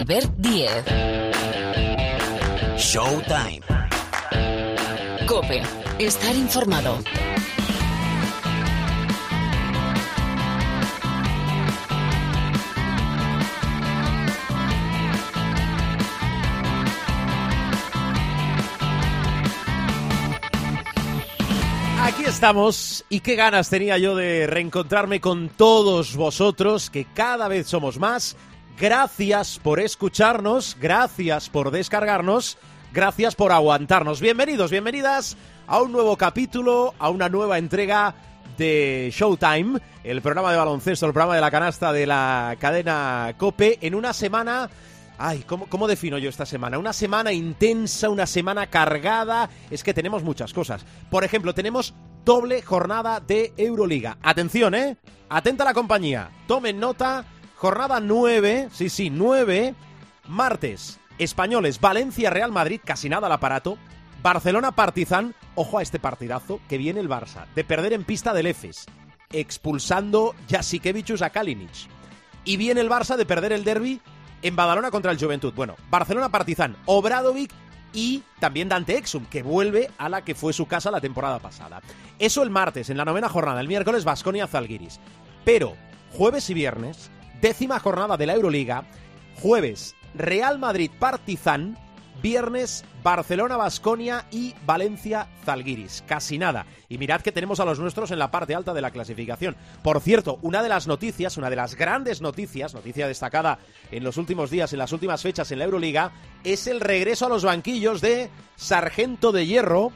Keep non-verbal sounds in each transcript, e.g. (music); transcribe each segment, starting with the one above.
Albert Diez. Showtime. Cope. Estar informado. Aquí estamos y qué ganas tenía yo de reencontrarme con todos vosotros, que cada vez somos más. Gracias por escucharnos, gracias por descargarnos, gracias por aguantarnos. Bienvenidos, bienvenidas a un nuevo capítulo, a una nueva entrega de Showtime, el programa de baloncesto, el programa de la canasta de la cadena Cope, en una semana Ay, ¿cómo, ¿cómo, defino yo esta semana? Una semana intensa, una semana cargada. Es que tenemos muchas cosas. Por ejemplo, tenemos doble jornada de Euroliga. Atención, ¿eh? Atenta la compañía. Tomen nota. Jornada 9, sí, sí, 9. Martes, españoles, Valencia, Real Madrid, casi nada al aparato. Barcelona, Partizan. Ojo a este partidazo que viene el Barça. De perder en pista del EFES. Expulsando Jasikevichus a Kalinic. Y viene el Barça de perder el derby en Badalona contra el Juventud. Bueno, Barcelona Partizan, Obradovic y también Dante Exum, que vuelve a la que fue su casa la temporada pasada. Eso el martes, en la novena jornada. El miércoles, Vasconia Zalgiris. Pero, jueves y viernes, décima jornada de la Euroliga. Jueves, Real Madrid Partizan. Viernes, Barcelona, Basconia y Valencia, Zalgiris. Casi nada. Y mirad que tenemos a los nuestros en la parte alta de la clasificación. Por cierto, una de las noticias, una de las grandes noticias, noticia destacada en los últimos días, en las últimas fechas en la Euroliga, es el regreso a los banquillos de Sargento de Hierro,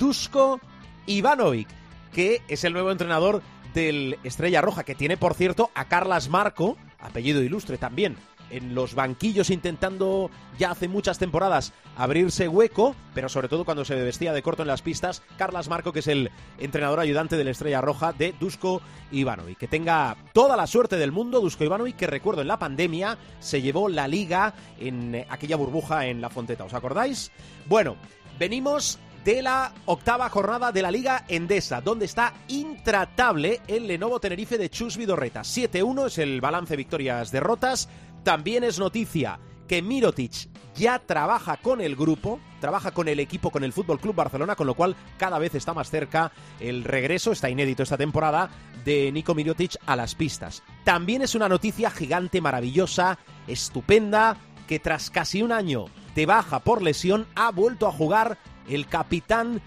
Dusko Ivanovic, que es el nuevo entrenador del Estrella Roja, que tiene, por cierto, a Carlas Marco, apellido ilustre también, en los banquillos intentando ya hace muchas temporadas abrirse hueco, pero sobre todo cuando se vestía de corto en las pistas, Carlas Marco, que es el entrenador ayudante de la Estrella Roja de Dusko Ivanovic. Que tenga toda la suerte del mundo, Dusko Ivanovic, que recuerdo en la pandemia se llevó la liga en aquella burbuja en la Fonteta, ¿os acordáis? Bueno, venimos de la octava jornada de la Liga Endesa, donde está intratable el Lenovo Tenerife de Chus Vidorreta. 7-1 es el balance victorias-derrotas. También es noticia que Mirotic ya trabaja con el grupo, trabaja con el equipo, con el Fútbol Club Barcelona, con lo cual cada vez está más cerca el regreso, está inédito esta temporada, de Nico Mirotic a las pistas. También es una noticia gigante, maravillosa, estupenda, que tras casi un año de baja por lesión ha vuelto a jugar el capitán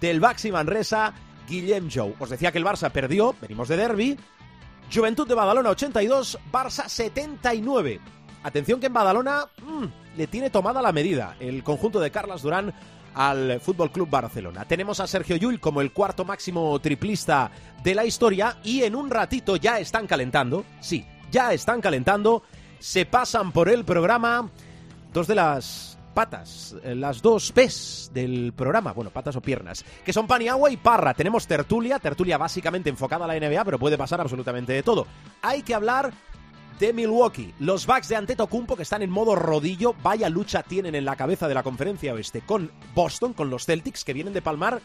del Baxi Manresa, Guillem Jou. Os decía que el Barça perdió, venimos de derby, Juventud de Badalona 82, Barça 79. Atención que en Badalona mmm, le tiene tomada la medida el conjunto de Carlas Durán al Fútbol Club Barcelona. Tenemos a Sergio Llull como el cuarto máximo triplista de la historia y en un ratito ya están calentando. Sí, ya están calentando. Se pasan por el programa dos de las patas, las dos P's del programa, bueno, patas o piernas, que son Paniagua y Parra. Tenemos tertulia, tertulia básicamente enfocada a la NBA, pero puede pasar absolutamente de todo. Hay que hablar de Milwaukee, los Bucks de Antetokounmpo que están en modo rodillo, vaya lucha tienen en la cabeza de la conferencia oeste con Boston, con los Celtics que vienen de palmar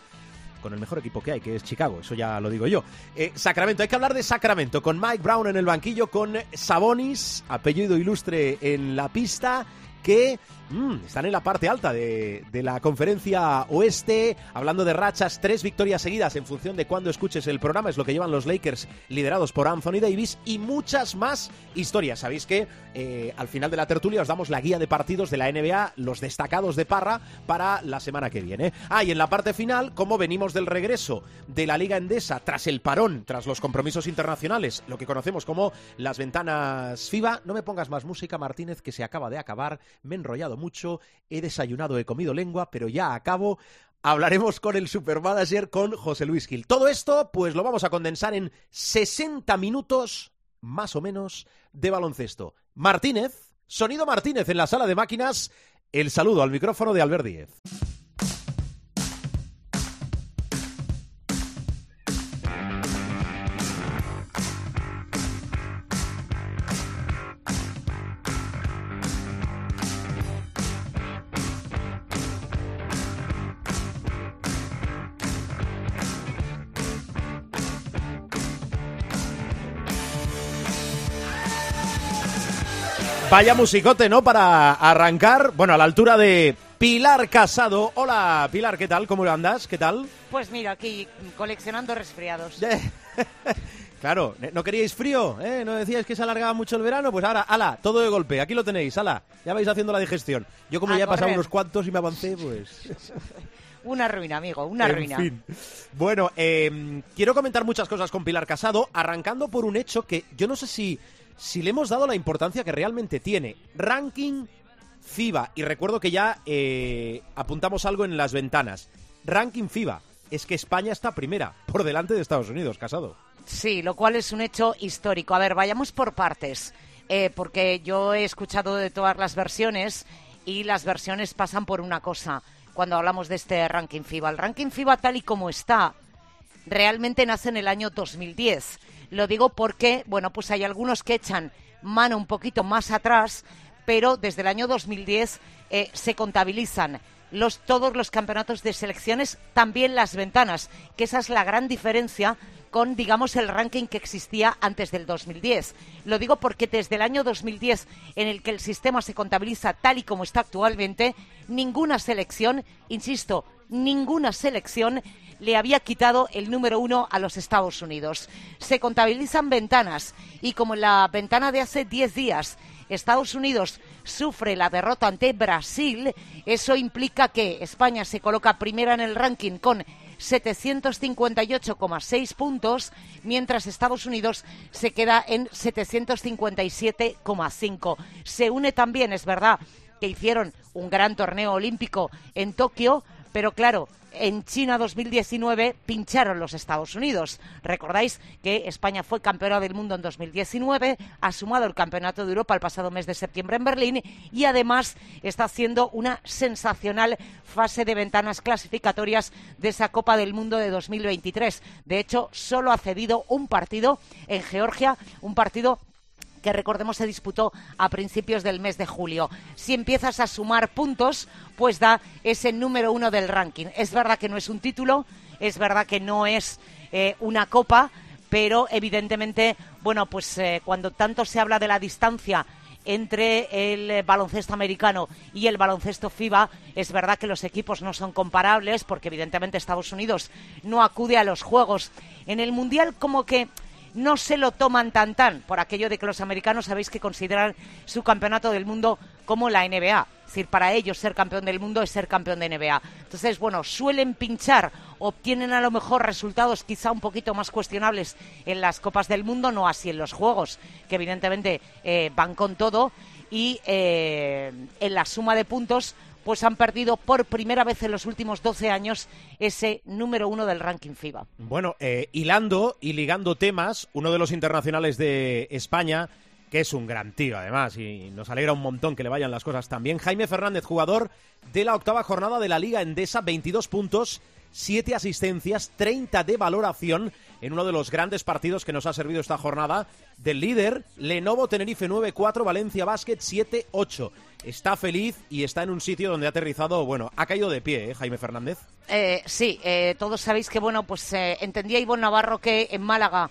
con el mejor equipo que hay, que es Chicago, eso ya lo digo yo. Eh, Sacramento, hay que hablar de Sacramento, con Mike Brown en el banquillo, con Sabonis, apellido ilustre en la pista, que Mm, están en la parte alta de, de, la conferencia oeste, hablando de rachas, tres victorias seguidas en función de cuando escuches el programa, es lo que llevan los Lakers liderados por Anthony Davis y muchas más historias. Sabéis que eh, al final de la tertulia os damos la guía de partidos de la NBA, los destacados de Parra para la semana que viene. Ah, y en la parte final, como venimos del regreso de la Liga Endesa tras el parón, tras los compromisos internacionales, lo que conocemos como las ventanas FIBA, no me pongas más música, Martínez, que se acaba de acabar, me he enrollado mucho, he desayunado, he comido lengua, pero ya acabo. Hablaremos con el supermanager, con José Luis Gil. Todo esto, pues lo vamos a condensar en 60 minutos, más o menos, de baloncesto. Martínez, sonido Martínez en la sala de máquinas. El saludo al micrófono de Albert Díez. Vaya musicote, ¿no? Para arrancar, bueno, a la altura de Pilar Casado. Hola, Pilar, ¿qué tal? ¿Cómo andas? ¿Qué tal? Pues mira, aquí coleccionando resfriados. (laughs) claro, ¿no queríais frío? ¿Eh? ¿No decíais que se alargaba mucho el verano? Pues ahora, ala, todo de golpe. Aquí lo tenéis, ala. Ya vais haciendo la digestión. Yo como ya he pasado unos cuantos y me avancé, pues... Una ruina, amigo, una ruina. Fin. Bueno, eh, quiero comentar muchas cosas con Pilar Casado, arrancando por un hecho que yo no sé si si le hemos dado la importancia que realmente tiene. Ranking FIBA. Y recuerdo que ya eh, apuntamos algo en las ventanas. Ranking FIBA. Es que España está primera, por delante de Estados Unidos, casado. Sí, lo cual es un hecho histórico. A ver, vayamos por partes. Eh, porque yo he escuchado de todas las versiones y las versiones pasan por una cosa cuando hablamos de este ranking FIBA. El ranking FIBA tal y como está realmente nace en el año 2010 lo digo porque, bueno, pues hay algunos que echan mano un poquito más atrás, pero desde el año 2010 eh, se contabilizan todos los campeonatos de selecciones, también las ventanas, que esa es la gran diferencia con, digamos, el ranking que existía antes del 2010. Lo digo porque desde el año 2010, en el que el sistema se contabiliza tal y como está actualmente, ninguna selección, insisto, ninguna selección le había quitado el número uno a los Estados Unidos. Se contabilizan ventanas y como en la ventana de hace 10 días Estados Unidos sufre la derrota ante Brasil, eso implica que España se coloca primera en el ranking con 758,6 puntos, mientras Estados Unidos se queda en 757,5. Se une también, es verdad, que hicieron un gran torneo olímpico en Tokio, pero claro, en China 2019 pincharon los Estados Unidos. Recordáis que España fue campeona del mundo en 2019, ha sumado el Campeonato de Europa el pasado mes de septiembre en Berlín y además está haciendo una sensacional fase de ventanas clasificatorias de esa Copa del Mundo de 2023. De hecho, solo ha cedido un partido en Georgia, un partido que recordemos se disputó a principios del mes de julio. Si empiezas a sumar puntos, pues da ese número uno del ranking. Es verdad que no es un título, es verdad que no es eh, una copa, pero evidentemente, bueno, pues eh, cuando tanto se habla de la distancia entre el baloncesto americano y el baloncesto FIBA, es verdad que los equipos no son comparables porque evidentemente Estados Unidos no acude a los juegos. En el Mundial como que no se lo toman tan tan, por aquello de que los americanos sabéis que consideran su campeonato del mundo como la NBA. Es decir, para ellos ser campeón del mundo es ser campeón de NBA. Entonces, bueno, suelen pinchar, obtienen a lo mejor resultados quizá un poquito más cuestionables en las Copas del Mundo, no así en los Juegos, que evidentemente eh, van con todo. Y eh, en la suma de puntos pues han perdido por primera vez en los últimos 12 años ese número uno del ranking FIBA. Bueno, eh, hilando y ligando temas, uno de los internacionales de España, que es un gran tío además, y nos alegra un montón que le vayan las cosas también, Jaime Fernández, jugador de la octava jornada de la Liga Endesa, 22 puntos, 7 asistencias, 30 de valoración en uno de los grandes partidos que nos ha servido esta jornada del líder, Lenovo Tenerife 9-4, Valencia Basket 7-8. Está feliz y está en un sitio donde ha aterrizado, bueno, ha caído de pie, ¿eh, Jaime Fernández? Eh, sí, eh, todos sabéis que, bueno, pues eh, entendía Ivonne Navarro que en Málaga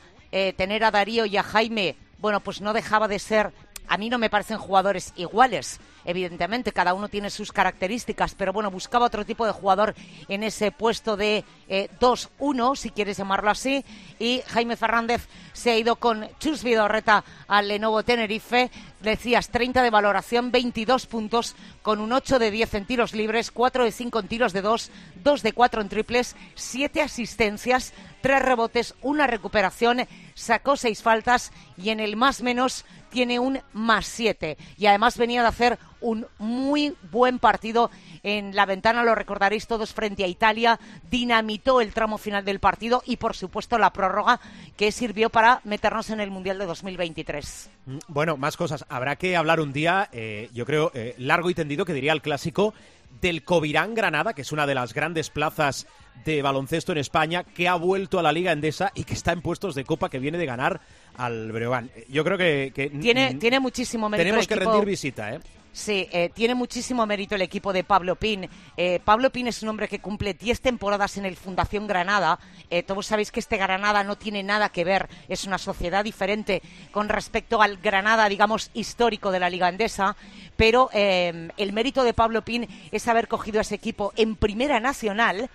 tener a Darío y a Jaime, bueno, pues no dejaba de ser, a mí no me parecen jugadores iguales evidentemente cada uno tiene sus características, pero bueno, buscaba otro tipo de jugador en ese puesto de 2-1, si quieres llamarlo así, y Jaime Fernández se ha ido con Chus Vidorreta al Lenovo Tenerife, decías 30 de valoración, 22 puntos, con un 8 de 10 en tiros libres, 4 de 5 en tiros de 2, 2 de 4 en triples, 7 asistencias, 3 rebotes, una recuperación, sacó 6 faltas y en el más menos tiene un más 7. Y además venía de hacer un muy buen partido en la ventana, lo recordaréis todos, frente a Italia. Dinamitó el tramo final del partido y, por supuesto, la prórroga que sirvió para meternos en el Mundial de 2023. Mm, bueno, más cosas. Habrá que hablar un día, eh, yo creo, eh, largo y tendido, que diría el clásico, del Covirán Granada, que es una de las grandes plazas de baloncesto en España, que ha vuelto a la Liga Endesa y que está en puestos de Copa, que viene de ganar al Breogán. Yo creo que... tiene, tiene muchísimo mérito. Tenemos que rendir visita, ¿eh? Sí, eh, tiene muchísimo mérito el equipo de Pablo Pin. Eh, Pablo Pin es un hombre que cumple 10 temporadas en el Fundación Granada. Eh, todos sabéis que este Granada no tiene nada que ver, es una sociedad diferente con respecto al Granada, digamos, histórico de la Liga Endesa. Pero el mérito de Pablo Pin es haber cogido a ese equipo en Primera Nacional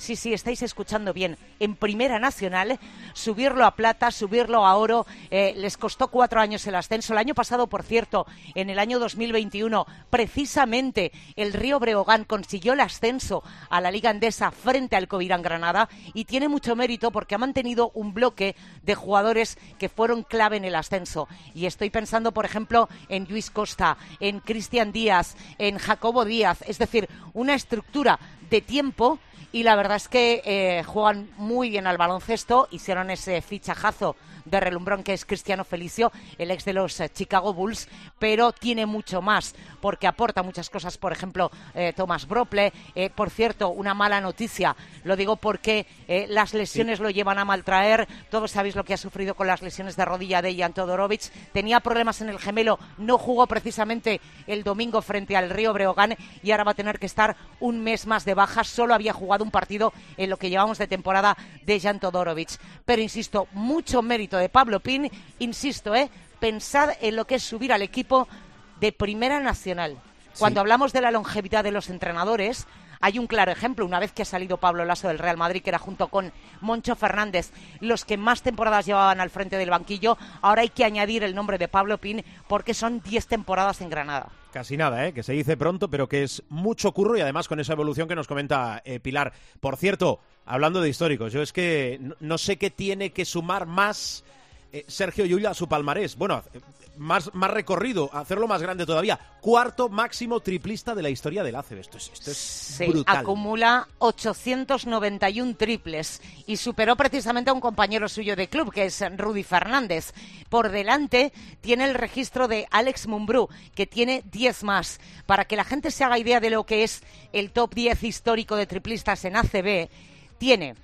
sí, sí, estáis escuchando bien, en Primera Nacional, subirlo a plata, subirlo a oro, eh, les costó cuatro años el ascenso. El año pasado, por cierto, en el año 2021, precisamente el Río Breogán consiguió el ascenso a la Liga Andesa frente al Covirán Granada y tiene mucho mérito porque ha mantenido un bloque de jugadores que fueron clave en el ascenso. Y estoy pensando, por ejemplo, en Luis Costa, en Cristian Díaz, en Jacobo Díaz, es decir, una estructura de tiempo y la verdad es que eh, juegan muy bien al baloncesto, hicieron ese fichajazo de relumbrón que es Cristiano Felicio, el ex de los eh, Chicago Bulls, pero tiene mucho más porque aporta muchas cosas, por ejemplo, eh, Thomas Brople. Eh, por cierto, una mala noticia, lo digo porque las lesiones lo llevan a maltraer. Todos sabéis lo que ha sufrido con las lesiones de rodilla de Jan Todorovic. Tenía problemas en el gemelo, no jugó precisamente el domingo frente al Río Breogán y ahora va a tener que estar un mes más de baja. Solo había jugado un partido en lo que llevamos de temporada de Jan Todorovic. Pero insisto, mucho mérito de Pablo Pin, insisto, ¿eh? pensad en lo que es subir al equipo de Primera Nacional. Cuando hablamos de la longevidad de los entrenadores, hay un claro ejemplo. Una vez que ha salido Pablo Lasso del Real Madrid, que era junto con Moncho Fernández los que más temporadas llevaban al frente del banquillo, ahora hay que añadir el nombre de Pablo Pin porque son 10 temporadas en Granada. Casi nada, ¿eh? que se dice pronto, pero que es mucho curro y además con esa evolución que nos comenta eh, Pilar. Por cierto, hablando de históricos, yo es que no, sé qué tiene que sumar más eh, Sergio Llull a su palmarés. Bueno, más, más recorrido, hacerlo más grande todavía. Cuarto máximo triplista de la historia del ACB. Esto es, esto es sí, acumula 891 triples y superó precisamente a un compañero suyo de club, que es Rudy Fernández. Por delante tiene el registro de Alex Mumbrú, que tiene 10 más. Para que la gente se haga idea de lo que es el top 10 histórico de triplistas en ACB, tiene,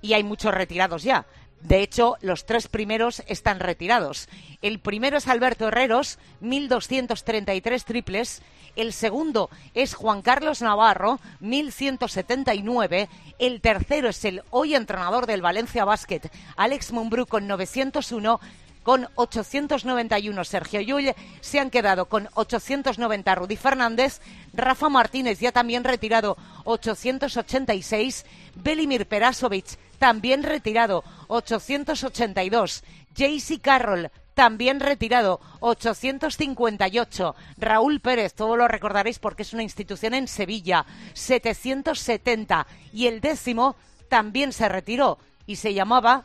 y hay muchos retirados ya, de hecho, los tres primeros están retirados. El primero es Alberto Herreros, 1.233 triples. El segundo es Juan Carlos Navarro, 1.179. El tercero es el hoy entrenador del Valencia Basket, Alex Mumbrú, con 901 con 891 Sergio Llull, se han quedado con 890 Rudy Fernández, Rafa Martínez ya también retirado 886, Belimir Perasovic también retirado 882, JC Carroll también retirado 858. Raúl Pérez, todo lo recordaréis porque es una institución en Sevilla, 770. Y el décimo también se retiró y se llamaba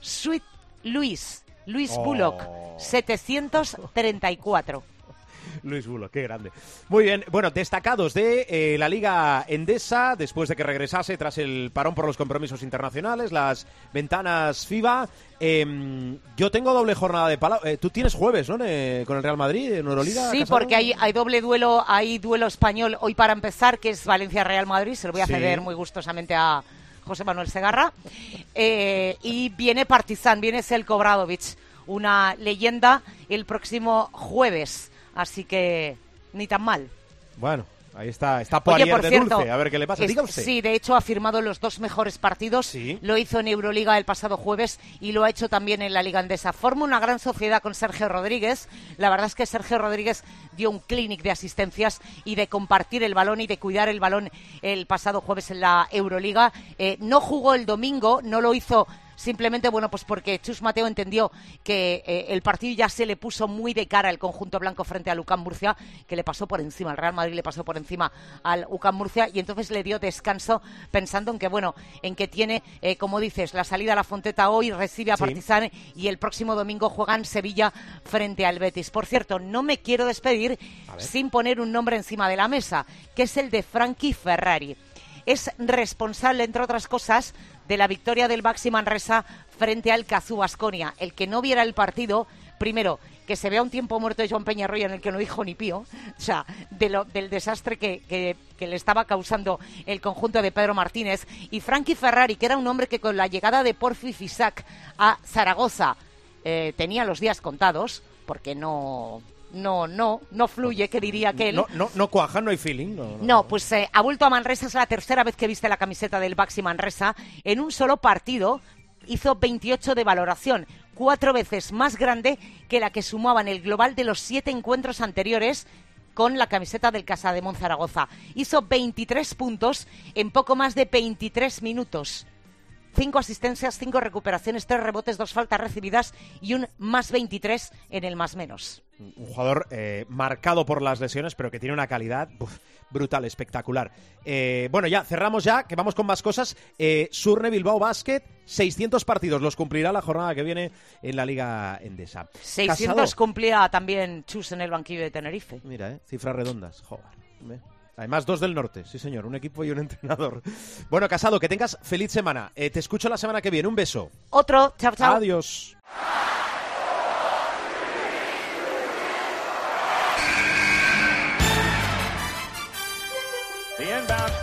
Sweet Luis. Luis Bullock, 734. Luis Bullock, qué grande. Muy bien, bueno, destacados de eh, la Liga Endesa, después de que regresase tras el parón por los compromisos internacionales, las ventanas FIBA. Em, yo tengo doble jornada de palabra. Eh, Tú tienes jueves, ¿no? con el Real Madrid, en Euroliga. Sí, porque hay, hay doble duelo, hay duelo español hoy para empezar, que es Valencia-Real Madrid. Se lo voy a ceder muy gustosamente a, José Manuel Segarra. Eh, y viene Partizan, viene Selko Bradovic, una leyenda, el próximo jueves. Así que ni tan mal. Bueno, Ahí está, está Oye, por de cierto, dulce. A ver qué le pasa. Diga usted. Sí, de hecho ha firmado los dos mejores partidos. ¿Sí? Lo hizo en Euroliga el pasado jueves y lo ha hecho también en la Liga Andesa. Forma una gran sociedad con Sergio Rodríguez. La verdad es que Sergio Rodríguez dio un clinic de asistencias y de compartir el balón y de cuidar el balón el pasado jueves en la Euroliga. Eh, no jugó el domingo, no lo hizo simplemente, bueno, pues porque Chus Mateo entendió que eh, el partido ya se le puso muy de cara al conjunto blanco frente al UCAM Murcia, que le pasó por encima, al Real Madrid le pasó por encima al UCAM Murcia y entonces le dio descanso pensando en que, bueno, en que tiene, eh, como dices, la salida a la Fonteta hoy, recibe a Partizan y el próximo domingo juega en Sevilla frente al Betis. Por cierto, no me quiero despedir sin poner un nombre encima de la mesa, que es el de Frankie Ferrari. Es responsable, entre otras cosas, de la victoria del Baxi Manresa frente al Cazú Basconia. El que no viera el partido, primero, que se vea un tiempo muerto de Joan Peñarroya en el que no dijo ni pío, (laughs) o sea, del desastre que, le estaba causando el conjunto de Pedro Martínez, y Frankie Ferrari, que era un hombre que con la llegada de Porfi Fisac a Zaragoza eh, tenía los días contados, porque no no, no, no fluye, que diría aquel. No, no, no cuaja, no hay feeling. No, No, pues eh, ha vuelto a Manresa, es la tercera vez que viste la camiseta del Baxi Manresa. En un solo partido hizo 28 de valoración, cuatro veces más grande que la que sumaba en el global de los siete encuentros anteriores con la camiseta del Casa de Monzaragoza. Hizo 23 puntos en poco más de 23 minutos. Cinco asistencias, cinco recuperaciones, tres rebotes, dos faltas recibidas y un más 23 en el más menos. Un jugador eh, marcado por las lesiones, pero que tiene una calidad uf, brutal, espectacular. Eh, bueno, ya cerramos ya, que vamos con más cosas. Eh, Surne Bilbao Basket, 600 partidos los cumplirá la jornada que viene en la Liga Endesa. 600 Casado. cumplía también Chus en el banquillo de Tenerife. Mira, eh, cifras redondas. Joder. Además, dos del norte, sí señor, un equipo y un entrenador. Bueno, Casado, que tengas feliz semana. Eh, te escucho la semana que viene. Un beso. Otro, chao, chao. Adiós.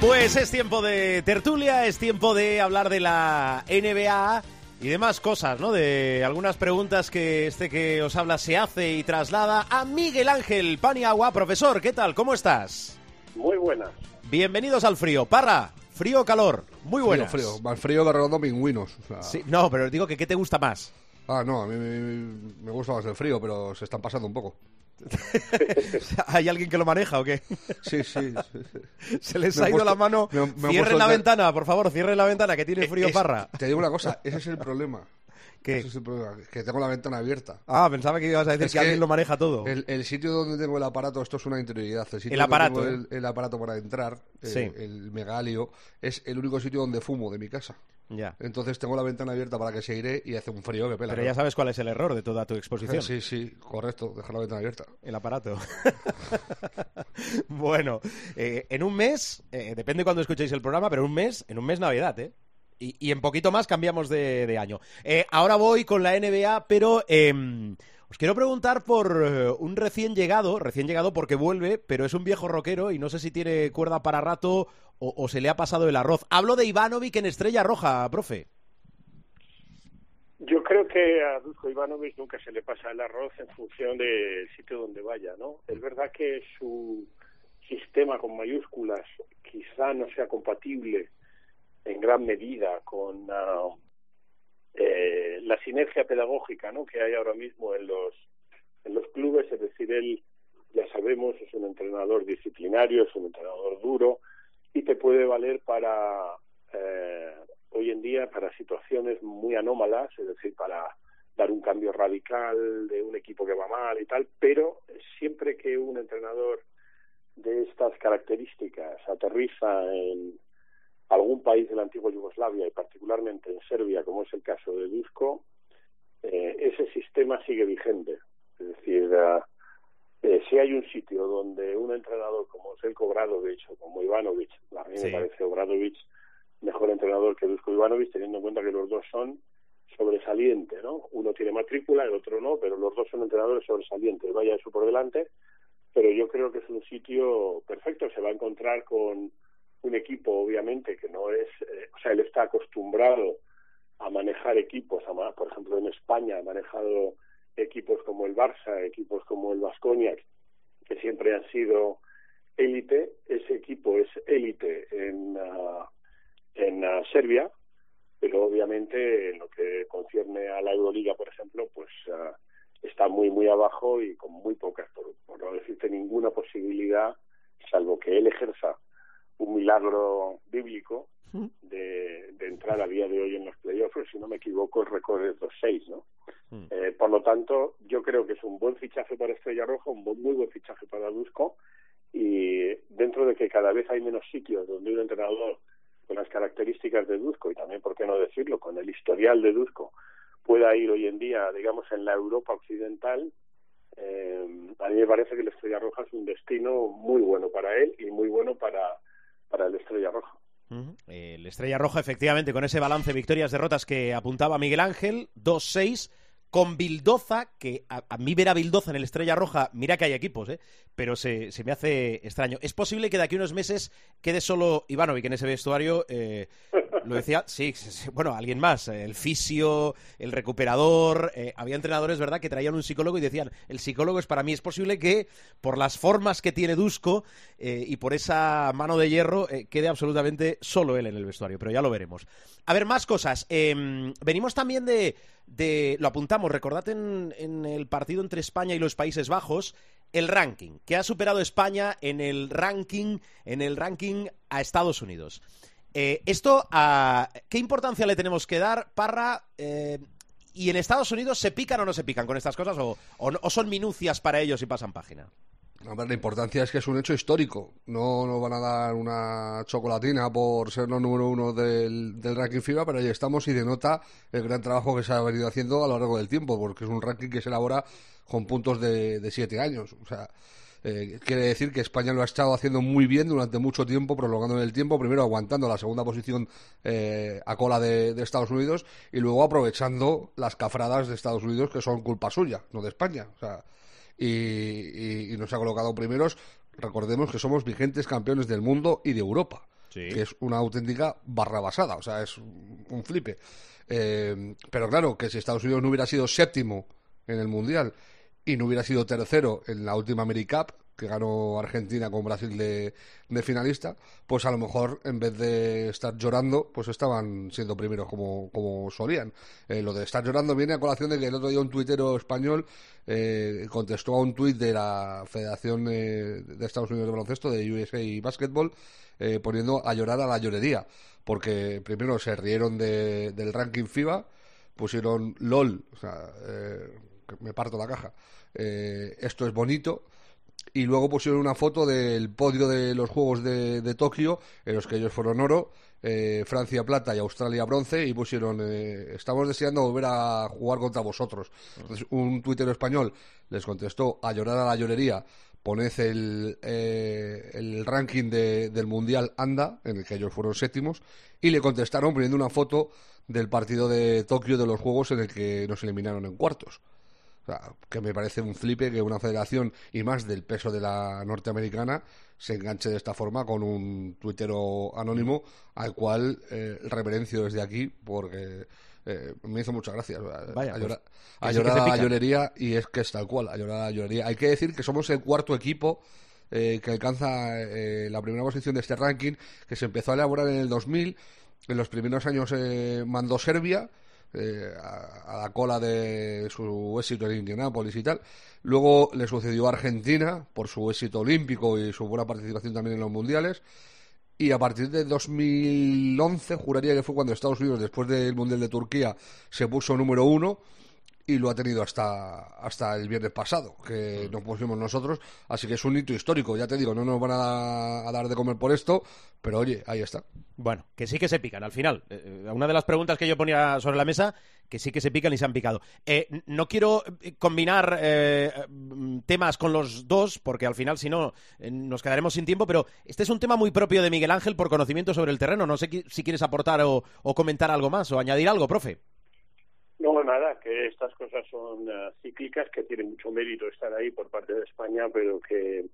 Pues es tiempo de tertulia, es tiempo de hablar de la NBA y demás cosas, ¿no? De algunas preguntas que este que os habla se hace y traslada a Miguel Ángel Paniagua. Profesor, ¿qué tal? ¿Cómo estás? Muy buenas. Bienvenidos al frío. Parra, frío o calor. Muy Frío, buenas. frío. Más frío que redondo pingüinos. o sea. Sí, no, pero digo que ¿qué te gusta más? Ah, no, a mí me, me gusta más el frío, pero se están pasando un poco. (laughs) ¿Hay alguien que lo maneja o qué? Sí, sí. (laughs) Se les Me ha ido puesto- la mano. me- Cierren la ventana, por favor, cierren la ventana, que tiene frío Es- Parra. Te digo una cosa, ese es el problema. ¿Qué? Ese es el problema, que tengo la ventana abierta. Ah, pensaba que ibas a decir Es que, que alguien lo maneja todo. El, el sitio donde tengo el aparato, esto es una interioridad. El, sitio El donde aparato, tengo ¿eh? el, el aparato para entrar, Sí. el megalio, es el único sitio donde fumo de mi casa. Ya. Entonces tengo la ventana abierta para que se aire y hace un frío que pela. Pero ¿no? ya sabes cuál es el error de toda tu exposición. Sí, sí, correcto, dejar la ventana abierta. El aparato. (laughs) bueno, eh, en un mes, eh, depende cuando escuchéis el programa, pero un mes, en un mes Navidad, ¿eh? Y, en poquito más cambiamos de, año. Eh, ahora voy con la NBA, pero em, os quiero preguntar por eh, un recién llegado, recién llegado porque vuelve, pero es un viejo rockero y no sé si tiene cuerda para rato o, o se le ha pasado el arroz. Hablo de Ivanovic en Estrella Roja, profe. Yo creo que a Dusko Ivanovic nunca se le pasa el arroz en función del sitio donde vaya, ¿no? Es verdad que su sistema con mayúsculas quizá no sea compatible en gran medida con ah, eh, la sinergia pedagógica, ¿no? Que hay ahora mismo en los en los clubes, es decir, él ya sabemos es un entrenador disciplinario, es un entrenador duro y te puede valer para eh, hoy en día para situaciones muy anómalas, es decir, para dar un cambio radical de un equipo que va mal y tal, pero siempre que un entrenador de estas características aterriza en algún país de la antigua Yugoslavia y particularmente en Serbia, como es el caso de Dusko, eh, ese sistema sigue vigente. Es decir, eh, eh, si hay un sitio donde un entrenador como Selko Obradovic o como Ivanovic, a mí Sí. me parece Obradovic mejor entrenador que Dusko Ivanovic, teniendo en cuenta que los dos son sobresalientes, ¿no? Uno tiene matrícula, el otro no, pero los dos son entrenadores sobresalientes, vaya eso por delante, pero yo creo que es un sitio perfecto, se va a encontrar con un equipo, obviamente, que no es, eh, o sea, él está acostumbrado a manejar equipos, por ejemplo, en España ha manejado equipos como el Barça, equipos como el Vasconia, que siempre han sido élite, ese equipo es élite en, ah, en ah, Serbia, pero obviamente en lo que concierne a la Euroliga, por ejemplo, pues ah, está muy, muy abajo y con muy pocas, por, por no decirte ninguna posibilidad, salvo que él ejerza un milagro bíblico de, de entrar a día de hoy en los playoffs, si no me equivoco, el récord es 2-6, ¿no? Mm. Eh, por lo tanto, yo creo que es un buen fichaje para Estrella Roja, un buen- muy buen fichaje para Dusko, y dentro de que cada vez hay menos sitios donde un entrenador con las características de Dusko, y también, por qué no decirlo, con el historial de Dusko, pueda ir hoy en día, digamos, en la Europa occidental, eh, a mí me parece que la Estrella Roja es un destino muy bueno para él y muy bueno para para el Estrella Roja. El Estrella Roja, efectivamente, con ese balance victorias-derrotas que apuntaba Miguel Ángel, 2-6, con Bildoza, que a, mí ver a Bildoza en el Estrella Roja, mira que hay equipos, ¿eh? pero se, me hace extraño. ¿Es posible que de aquí a unos meses quede solo Ivanovic en ese vestuario? Eh, lo decía, sí, sí, bueno, alguien más, eh, el fisio, el recuperador, eh, había entrenadores, ¿verdad?, que traían un psicólogo y decían, el psicólogo es para mí, es posible que por las formas que tiene Dusko y por esa mano de hierro quede absolutamente solo él en el vestuario, pero ya lo veremos. A ver, más cosas. Em, venimos también de, lo apuntamos, recordad en, el partido entre España y los Países Bajos, el ranking, que ha superado España en el ranking, en el ranking a Estados Unidos. Eh, esto, a- ¿qué importancia le tenemos que dar, Parra? Eh, ¿Y en Estados Unidos se pican o no se pican con estas cosas? ¿O, o no- o son minucias para ellos y pasan página? A ver, la importancia es que es un hecho histórico. No nos van a dar una chocolatina por ser los número uno del, ranking FIBA, pero ahí estamos y denota el gran trabajo que se ha venido haciendo a lo largo del tiempo, porque es un ranking que se elabora con puntos de, de siete años. O sea, eh, quiere decir que España lo ha estado haciendo muy bien durante mucho tiempo, prolongando en el tiempo, primero aguantando la segunda posición eh, a cola de Estados Unidos y luego aprovechando las cafradas de Estados Unidos que son culpa suya, no de España. O sea, y, y- y nos ha colocado primeros. Recordemos que somos vigentes campeones del mundo y de Europa, Sí. que es una auténtica barrabasada, o sea, es un un flipe. Eh, pero claro, que si Estados Unidos no hubiera sido séptimo en el Mundial y no hubiera sido tercero en la última AmeriCup, que ganó Argentina con Brasil de, de finalista, pues a lo mejor en vez de estar llorando, pues estaban siendo primeros como, como solían. Eh, lo de estar llorando viene a colación de que el otro día un tuitero español eh, contestó a un tuit de la Federación eh, de Estados Unidos de Baloncesto, de USA Basketball, eh, poniendo a llorar a la llorería, porque primero se rieron de- del ranking FIBA, pusieron LOL, o sea, eh, me parto la caja, eh, esto es bonito, y luego pusieron una foto del podio de los Juegos de, Tokio, en los que ellos fueron oro, eh, Francia plata y Australia bronce, y pusieron, eh, estamos deseando volver a jugar contra vosotros. Entonces, un tuitero español les contestó a llorar a la llorería, poned el, eh, el ranking de- del Mundial Anda, en el que ellos fueron séptimos, y le contestaron poniendo una foto del partido de Tokio de los Juegos en el que nos eliminaron en cuartos. O sea, que me parece un flipe que una federación, y más del peso de la norteamericana, se enganche de esta forma con un tuitero anónimo al cual eh, reverencio desde aquí porque eh, me hizo mucha gracia. Vaya, a pues, llorar, a, llorar la llorería y es que es tal cual, a llorar a la llorería. Hay que decir que somos el cuarto equipo eh, que alcanza eh, la primera posición de este ranking, que se empezó a elaborar en el 2000. En los primeros años eh, mandó Serbia, eh, a, a la cola de su éxito en Indianápolis y tal. Luego le sucedió Argentina por su éxito olímpico y su buena participación también en los mundiales. Y a partir de 2011, juraría que fue cuando Estados Unidos, después del Mundial de Turquía, se puso número uno y lo ha tenido hasta, hasta el viernes pasado, que nos pusimos nosotros. Así que es un hito histórico, ya te digo, no nos van a, dar de comer por esto, pero oye, ahí está. Bueno, que sí que se pican al final. Eh, eh, una de las preguntas que yo ponía sobre la mesa, que sí que se pican y se han picado. Eh, no quiero combinar temas con los dos, porque al final, si no, nos quedaremos sin tiempo, pero este es un tema muy propio de Miguel Ángel por conocimiento sobre el terreno. No sé si quieres aportar o comentar algo más o añadir algo, profe. No, nada, que estas cosas son eh, cíclicas, que tiene mucho mérito estar ahí por parte de España, pero que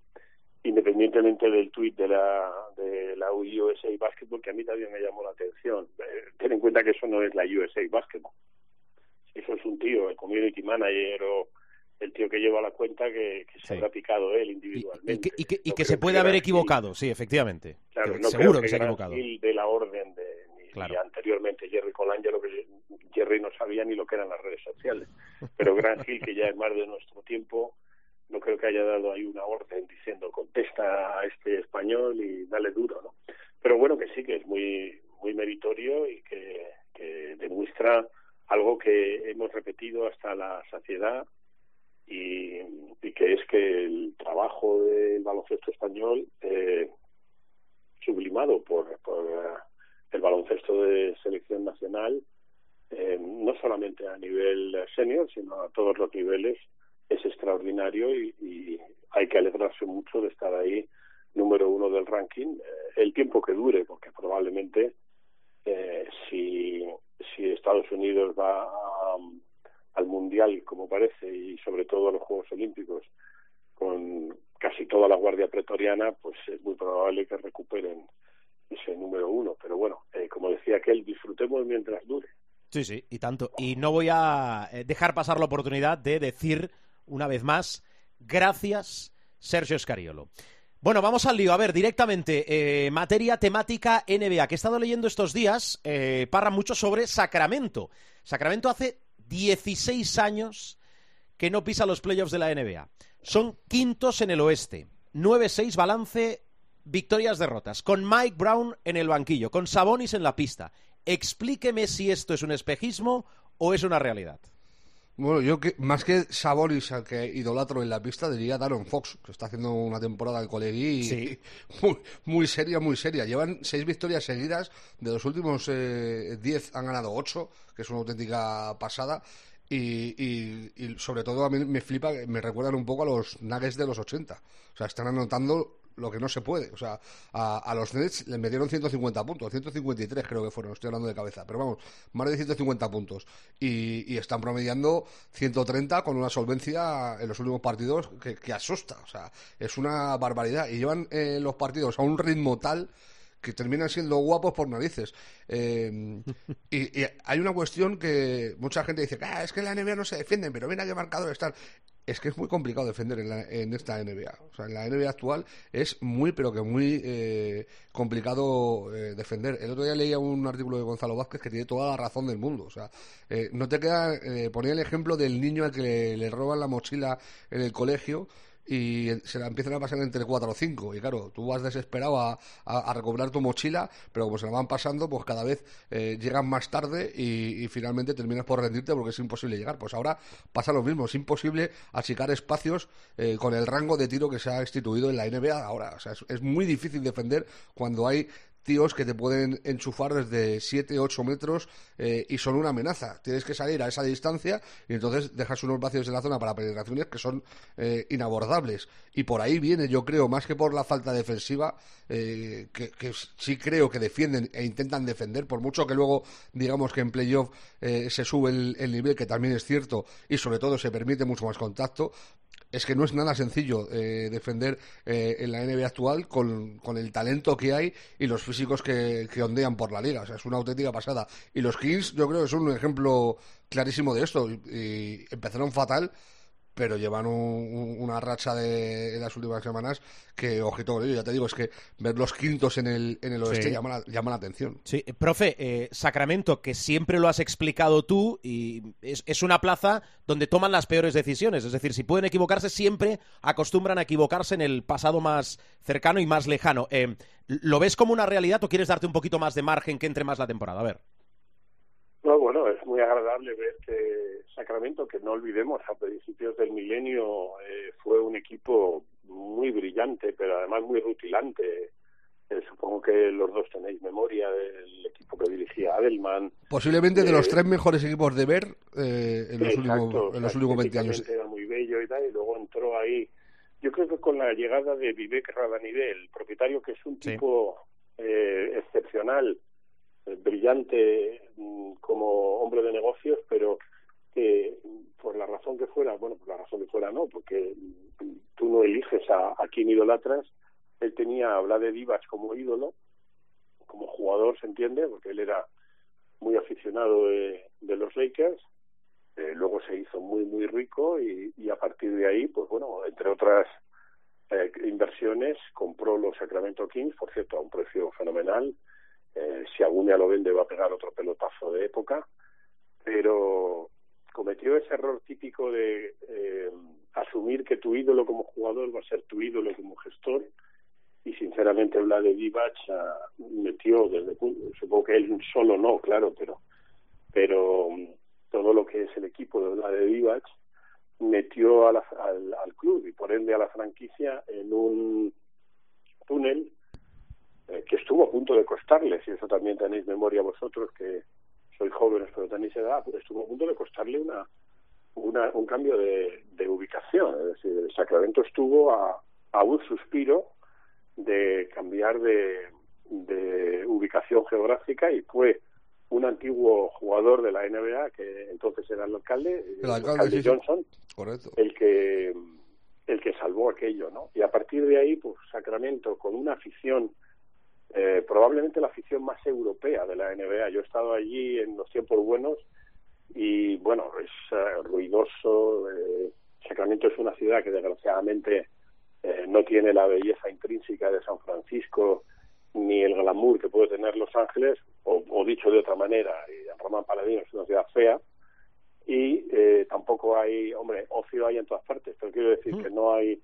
independientemente del tuit de la, de la USA Basketball, que a mí también me llamó la atención, eh, ten en cuenta que eso no es la USA Basketball. Eso es un tío, el community manager o el tío que lleva la cuenta que, que se habrá picado él individualmente. y que, y que- y No que creo se puede haber equivocado, sí, efectivamente. Claro, Que no seguro que, se ha equivocado. De la orden de Claro. ni anteriormente Jerry Colangelo que Jerry no sabía ni lo que eran las redes sociales pero Grant Hill que ya es más de nuestro tiempo no creo que haya dado ahí una orden diciendo contesta a este español y dale duro no pero bueno que sí que es muy muy meritorio y que, demuestra algo que hemos repetido hasta la saciedad y, y que es que el trabajo del baloncesto español eh, sublimado por, por el baloncesto de selección nacional, eh, no solamente a nivel eh, senior, sino a todos los niveles, es extraordinario y, hay que alegrarse mucho de estar ahí número uno del ranking, eh, el tiempo que dure, porque probablemente si, si Estados Unidos va a, al Mundial, como parece, y sobre todo a los Juegos Olímpicos, con casi toda la Guardia Pretoriana, pues es muy probable que recuperen ese número uno. Pero bueno, eh, como decía aquel, disfrutemos mientras dure. Sí, sí, y tanto. Y no voy a eh, dejar pasar la oportunidad de decir una vez más, gracias, Sergio Scariolo. Bueno, vamos al lío. A ver, directamente, eh, materia temática NBA, que he estado leyendo estos días, eh, parra mucho sobre Sacramento. Sacramento hace 16 años que no pisa los playoffs de la NBA. Son quintos en el oeste. 9-6 balance, victorias, derrotas. Con Mike Brown en el banquillo, con Sabonis en la pista. Explíqueme si esto es un espejismo o es una realidad. Bueno, yo que, más que Sabonis, al que idolatro en la pista, diría Daron Fox, que está haciendo una temporada de colegui Sí. (laughs) muy, muy seria, muy seria. Llevan seis victorias seguidas, de los últimos eh, diez han ganado ocho, que es una auténtica pasada. Y, y- y sobre todo a mí me flipa, que me recuerdan un poco a los Nuggets de los 80. O sea, están anotando lo que no se puede. O sea, a, los Nets les metieron 150 puntos, 153 creo que fueron, estoy hablando de cabeza. Pero vamos, más de 150 puntos. Y, y están promediando 130 con una solvencia en los últimos partidos que, asusta. O sea, es una barbaridad. Y llevan eh, los partidos a un ritmo tal que terminan siendo guapos por narices. Eh, y, y hay una cuestión que mucha gente dice, ah, es que la NBA no se defienden, pero ven a qué marcador están. Es que es muy complicado defender en, la- en esta NBA. O sea, en la NBA actual es muy, pero que muy eh, complicado eh, defender. El otro día leía un artículo de Gonzalo Vázquez que tiene toda la razón del mundo. O sea, eh, no te queda. Eh, ponía el ejemplo del niño al que le, le roban la mochila en el colegio y se la empiezan a pasar entre cuatro o cinco. Y claro, tú vas desesperado a, a, recobrar tu mochila, pero como se la van pasando, pues cada vez eh, llegan más tarde y, y finalmente terminas por rendirte porque es imposible llegar. Pues ahora pasa lo mismo, es imposible achicar espacios eh, con el rango de tiro que se ha instituido en la NBA ahora. O sea, es muy difícil defender cuando hay tíos que te pueden enchufar desde 7, 8 metros eh, y son una amenaza. Tienes que salir a esa distancia y entonces dejas unos vacíos en la zona para penetraciones que son eh, inabordables. Y por ahí viene, yo creo, más que por la falta defensiva, eh, que, sí creo que defienden e intentan defender, por mucho que luego digamos que en playoff eh, se sube el nivel, que también es cierto, y sobre todo se permite mucho más contacto, es que no es nada sencillo eh, defender eh, en la NBA actual con, con el talento que hay y los físicos que, que ondean por la liga. O sea, es una auténtica pasada. Y los Kings, yo creo que son un ejemplo clarísimo de esto. Y, empezaron fatal, pero llevan un- un- una racha de, en las últimas semanas que, ojito con ello, ya te digo, es que ver los quintos en el, en el oeste Sí. llama, la, llama la atención. Sí, profe, eh, Sacramento, que siempre lo has explicado tú, y es, es una plaza donde toman las peores decisiones. Es decir, si pueden equivocarse, siempre acostumbran a equivocarse en el pasado más cercano y más lejano. Eh, ¿Lo ves como una realidad o quieres darte un poquito más de margen que entre más la temporada? A ver. No, bueno, es muy agradable ver que Sacramento, que no olvidemos, a principios del milenio eh, fue un equipo muy brillante, pero además muy rutilante. Eh, supongo que los dos tenéis memoria del equipo que dirigía Adelman. Posiblemente de los Eh, tres mejores equipos de ver eh, en, los últimos, exacto, en los o sea, últimos 20 años. Era muy bello y tal, y luego entró ahí. Yo creo que con la llegada de Vivek Radanide, el propietario que es un Sí. tipo eh, excepcional, brillante mm, como hombre de negocios, pero que mm, por la razón que fuera, bueno, por la razón que fuera no, porque mm, tú no eliges a, a quién idolatras, él tenía a Vlade Divac como ídolo, como jugador, se entiende, porque él era muy aficionado de, de los Lakers, eh, luego se hizo muy, muy rico y, y a partir de ahí, pues bueno, entre otras eh, inversiones, compró los Sacramento Kings, por cierto, a un precio fenomenal. Eh, si algún día lo vende va a pegar otro pelotazo de época, pero cometió ese error típico de eh, asumir que tu ídolo como jugador va a ser tu ídolo como gestor. Y sinceramente Vlade Divac ah, metió desde supongo que él solo no claro pero pero mm, todo lo que es el equipo de Vlade Divac metió a la- al, al club y por ende a la franquicia en un túnel eh, que estuvo a punto de costarles y eso también tenéis memoria vosotros que sois jóvenes pero tenéis edad pues estuvo a punto de costarle una, una un cambio de, de ubicación es decir el Sacramento estuvo a, a un suspiro de cambiar de, de ubicación geográfica y fue un antiguo jugador de la NBA que entonces era el alcalde, El alcalde, sí, sí. Johnson, Correcto. el que el que salvó aquello, ¿no? Y a partir de ahí, pues Sacramento con una afición eh, probablemente la afición más europea de la NBA. Yo he estado allí en los tiempos buenos y bueno, es eh, ruidoso. eh, Sacramento es una ciudad que desgraciadamente eh, no tiene la belleza intrínseca de San Francisco ni el glamour que puede tener Los Ángeles, o, o dicho de otra manera, y Román Paladino es una ciudad fea, y eh, tampoco hay, hombre, ocio hay en todas partes, pero quiero decir que no hay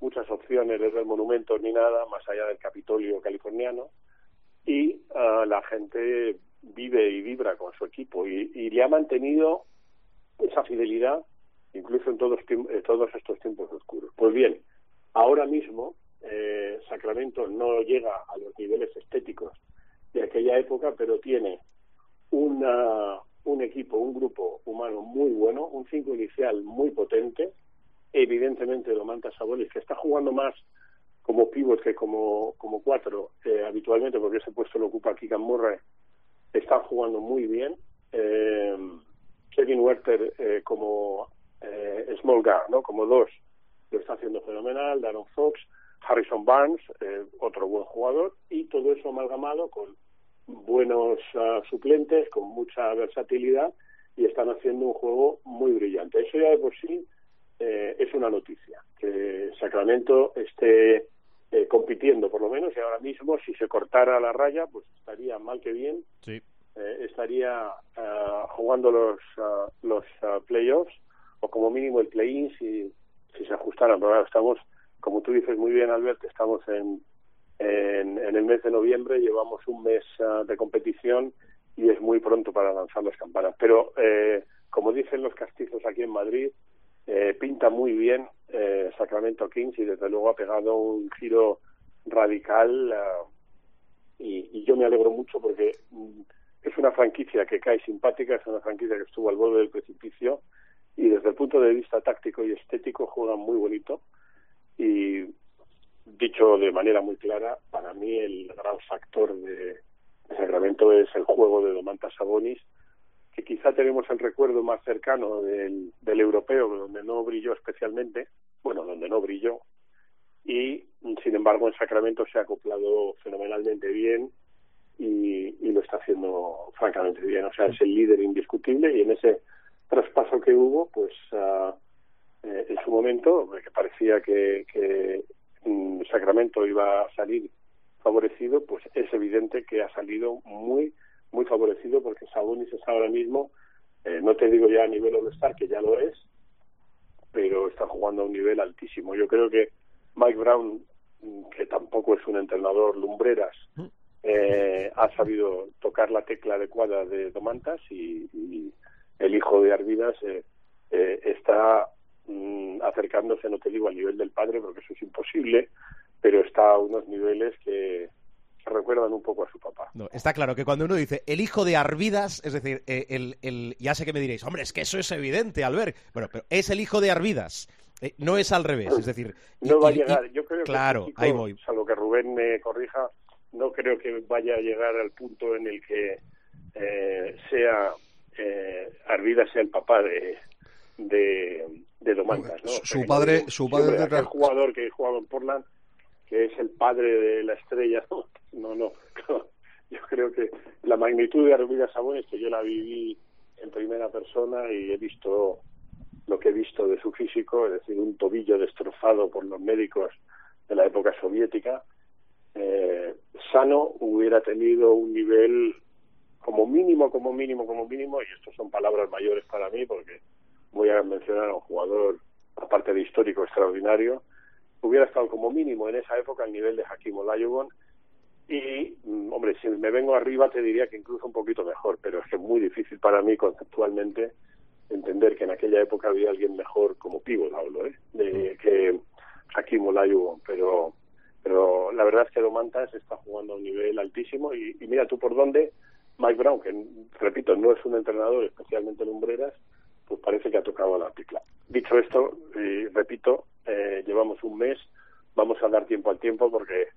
muchas opciones desde el monumento ni nada, más allá del Capitolio californiano, y ah, la gente vive y vibra con su equipo, y, y le ha mantenido esa fidelidad incluso en todos, todos estos tiempos oscuros. Pues bien, ahora mismo eh, Sacramento no llega a los niveles estéticos de aquella época, pero tiene una, un equipo, un grupo humano muy bueno, un cinco inicial muy potente, evidentemente Domantas Sabonis, que está jugando más como pivot que como, como cuatro eh, habitualmente, porque ese puesto lo ocupa Keegan Murray, están jugando muy bien. Eh, Kevin Werther eh, como eh, small guard, ¿no? Como dos, lo está haciendo fenomenal. Darren Fox, Harrison Barnes, eh, otro buen jugador, y todo eso amalgamado con buenos ah, suplentes, con mucha versatilidad, y están haciendo un juego muy brillante. Eso ya de por sí eh, es una noticia, que Sacramento esté eh, compitiendo por lo menos, y ahora mismo si se cortara la raya, pues estaría mal que bien, Sí. eh, estaría ah, jugando los ah, los ah, playoffs o como mínimo el play-in si, si se ajustaran. Pero ahora estamos, como tú dices muy bien, Albert, estamos en, en, en el mes de noviembre, llevamos un mes de competición y es muy pronto para lanzar las campanas. Pero, eh, como dicen los castizos aquí en Madrid, eh, pinta muy bien eh, Sacramento Kings y desde luego ha pegado un giro radical y, y yo me alegro mucho porque mm, es una franquicia que cae simpática, es una franquicia que estuvo al borde del precipicio y desde el punto de vista táctico y estético juega muy bonito y dicho de manera muy clara, para mí el gran factor de, de Sacramento es el juego de Domantas Sabonis, que quizá tenemos el recuerdo más cercano del, del europeo, donde no brilló especialmente, bueno, donde no brilló, y sin embargo en Sacramento se ha acoplado fenomenalmente bien y, lo está haciendo francamente bien. O sea, es el líder indiscutible y en ese traspaso que hubo, pues ah, eh, en su momento, que parecía que, que mm, Sacramento iba a salir favorecido, pues es evidente que ha salido muy, muy favorecido porque Sabonis es ahora mismo, eh, no te digo ya a nivel All-Star, que ya lo es, pero está jugando a un nivel altísimo. Yo creo que Mike Brown, mm, que tampoco es un entrenador lumbreras, eh, ha sabido tocar la tecla adecuada de Domantas y, y el hijo de Arvidas eh, eh, está mm, acercándose, no te digo al nivel del padre, porque eso es imposible, pero está a unos niveles que recuerdan un poco a su papá. No, está claro que cuando uno dice el hijo de Arvidas, es decir, eh, el, el- ya sé que me diréis, hombre, es que eso es evidente, Albert. Bueno, pero es el hijo de Arvidas, eh, no es al revés, es decir... (laughs) y- No va a y- llegar, yo creo Claro, que este chico, ahí voy. salvo que Rubén me corrija, no creo que vaya a llegar al punto en el que eh, sea eh, Arvidas sea el papá de de, de Domantas, ¿no? Su- padre- su sí, padre hombre, aquel jugador que jugaba en Portland, que es el padre de la estrella, no, (laughs) no, no, yo creo que la magnitud de Arvidas Sabonis, que yo la viví en primera persona y he visto lo que he visto de su físico, es decir, un tobillo destrozado por los médicos de la época soviética, eh, sano hubiera tenido un nivel como mínimo, como mínimo, como mínimo, y esto son palabras mayores para mí porque voy a mencionar a un jugador, aparte de histórico, extraordinario, hubiera estado como mínimo en esa época al nivel de Hakim Olajuwon y, mm, hombre, si me vengo arriba te diría que incluso un poquito mejor, pero es que es muy difícil para mí conceptualmente entender que en aquella época había alguien mejor como pívot, hablo, ¿eh? De, que Hakim Olajuwon, pero pero la verdad es que Domantas está jugando a un nivel altísimo y, y mira tú por dónde Mike Brown, que repito, no es un entrenador especialmente lumbreras, pues parece que ha tocado la tecla. Dicho esto, repito, eh, llevamos un mes, vamos a dar tiempo al tiempo porque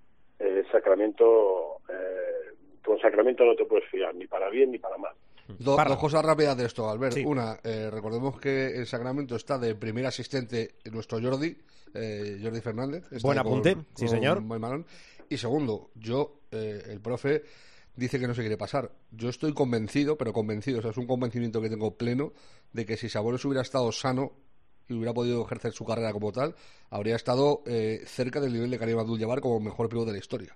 Sacramento, eh, con Sacramento no te puedes fiar, ni para bien ni para mal. Do- dos cosas rápidas de esto, Albert. Sí. Una, eh, recordemos que en Sacramento está de primer asistente nuestro Jordi, eh, Jordi Fernández. Buen ahí con- apunte, sí, con señor. Malone. Y segundo, yo, eh, el profe dice que no se quiere pasar. Yo estoy convencido, pero convencido, o sea, es un convencimiento que tengo pleno, de que si Sabonis hubiera estado sano y hubiera podido ejercer su carrera como tal, habría estado eh, cerca del nivel de Karim Abdul-Jabbar como mejor pívot de la historia.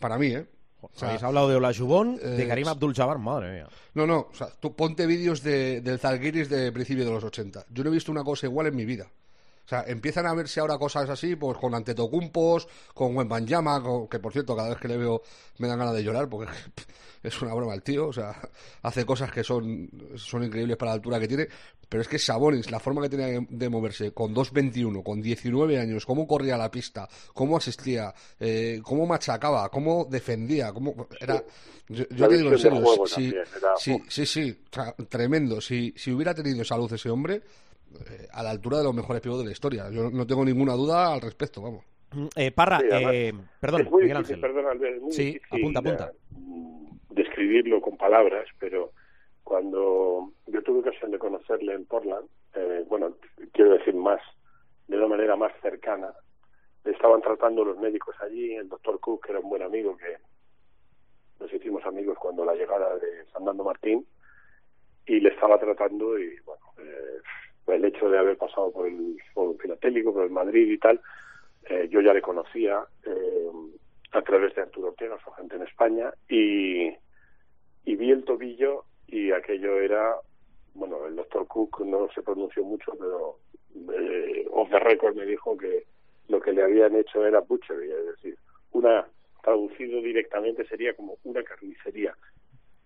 Para mí, ¿eh? O sea, Habéis hablado de Olajubón, de eh, Karim Abdul-Jabbar, madre mía. no, no, o sea, tú ponte vídeos de, del Zalgiris de principio de los 80. Yo no he visto una cosa igual en mi vida. O sea, empiezan a verse ahora cosas así, pues con Antetocumpos, con Wembanyama, con, que por cierto, cada vez que le veo me dan ganas de llorar porque (laughs) es una broma el tío. O sea, (laughs) hace cosas que son, son increíbles para la altura que tiene. Pero es que Sabonis, la forma que tenía de- moverse con 2.21, con 19 años, cómo corría la pista, cómo asistía, eh, cómo machacaba, cómo defendía, cómo era... Yo, yo te digo en serio, si, también si- sí, sí, sea, tremendo. Si, si hubiera tenido salud ese hombre, eh, a la altura de los mejores pivots de la historia. Yo no tengo ninguna duda al respecto, vamos. Mm, eh, Parra, Sí, además, eh, perdón, es muy Miguel difícil, Ángel. perdón, Albert, es muy Sí, difícil, apunta, apunta. mm, describirlo con palabras, pero cuando yo tuve ocasión de conocerle en Portland, eh, bueno, quiero decir más, de una manera más cercana, le estaban tratando los médicos allí, el doctor Cook, que era un buen amigo, que nos hicimos amigos cuando la llegada de Fernando Martín, y le estaba tratando y, bueno, eh, el hecho de haber pasado por el Foro Filatélico, por el Madrid y tal, eh, yo ya le conocía eh, a través de Arturo Ortega, su agente en España, y, vi el tobillo y aquello era, bueno, el doctor Cook no se pronunció mucho, pero eh, off the record me dijo que lo que le habían hecho era butchery, es decir, una traducido directamente sería como una carnicería.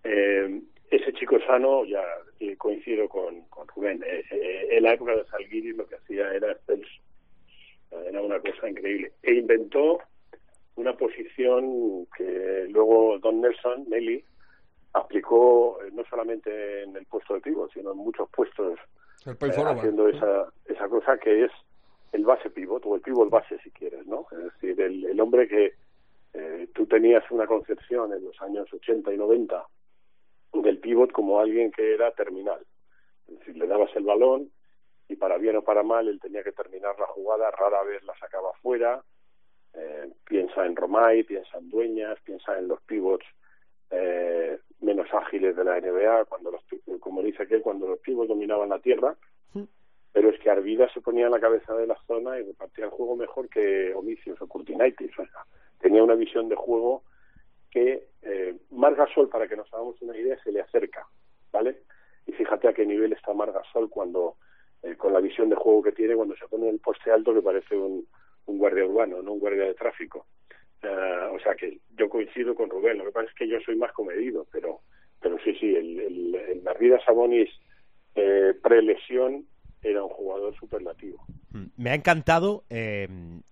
Eh, ese chico sano, ya eh, coincido con, con Rubén, eh, eh, en la época de Salguiris lo que hacía era excelso, era una cosa increíble. E inventó una posición que luego Don Nelson, Nelly, aplicó no solamente en el puesto de pivot, sino en muchos puestos El eh, haciendo esa, esa cosa que es el base pivot o el pivot base si quieres, ¿no? Es decir, el, el hombre que eh, tú tenías una concepción en los años 80 y 90 como alguien que era terminal. Es decir, le dabas el balón y para bien o para mal él tenía que terminar la jugada, rara vez la sacaba fuera. Eh, piensa en Romay, piensa en Dueñas, piensa en los pivots eh, menos ágiles de la NBA, cuando los, como dice aquel, cuando los pivots dominaban la tierra. Pero es que Arvida se ponía en la cabeza de la zona y repartía el juego mejor que Omicios o Curtinaitis. O sea, tenía una visión de juego que eh, Marc Gasol, para que nos hagamos una idea, se le acerca, ¿vale? Y fíjate a qué nivel está Marc Gasol cuando, eh, con la visión de juego que tiene, cuando se pone el poste alto que parece un, un guardia urbano, no un guardia de tráfico. Eh, o sea que yo coincido con Rubén, lo que pasa es que yo soy más comedido, pero pero sí, sí, el, el, el Sabonis eh, pre-lesión era un jugador superlativo. Mm, Me ha encantado eh,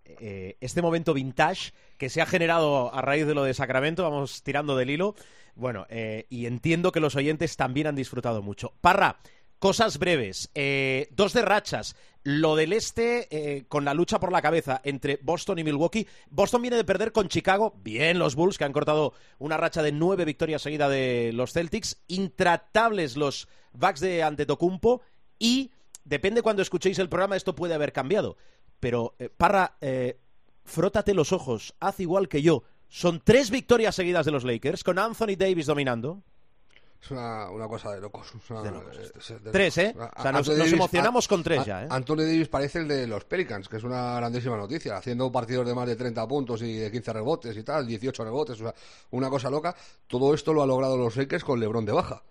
eh, este momento vintage que se ha generado a raíz de lo de Sacramento. Vamos tirando del hilo. Bueno, eh, y entiendo que los oyentes también han disfrutado mucho. Parra, cosas breves. Eh, dos de rachas. Lo del este con la lucha por la cabeza entre Boston y Milwaukee. Boston viene de perder con Chicago. Bien los Bulls, que han cortado una racha de nueve victorias seguidas de los Celtics. Intratables los Bucks de Antetokounmpo. Y depende cuando escuchéis el programa, esto puede haber cambiado. Pero, eh, Parra, eh, frótate los ojos, haz igual que yo. Son tres victorias seguidas de los Lakers, con Anthony Davis dominando. Es una, una cosa de locos. es una- De locos eh, esto. es de Tres, locos. ¿eh? O sea, nos- emocionamos con tres a- ya, ¿eh? Anthony Davis parece el de los Pelicans, que es una grandísima noticia, haciendo partidos de más de 30 puntos y de 15 rebotes y tal, 18 rebotes, o sea, una cosa loca. Todo esto lo ha logrado los Lakers con LeBron de baja.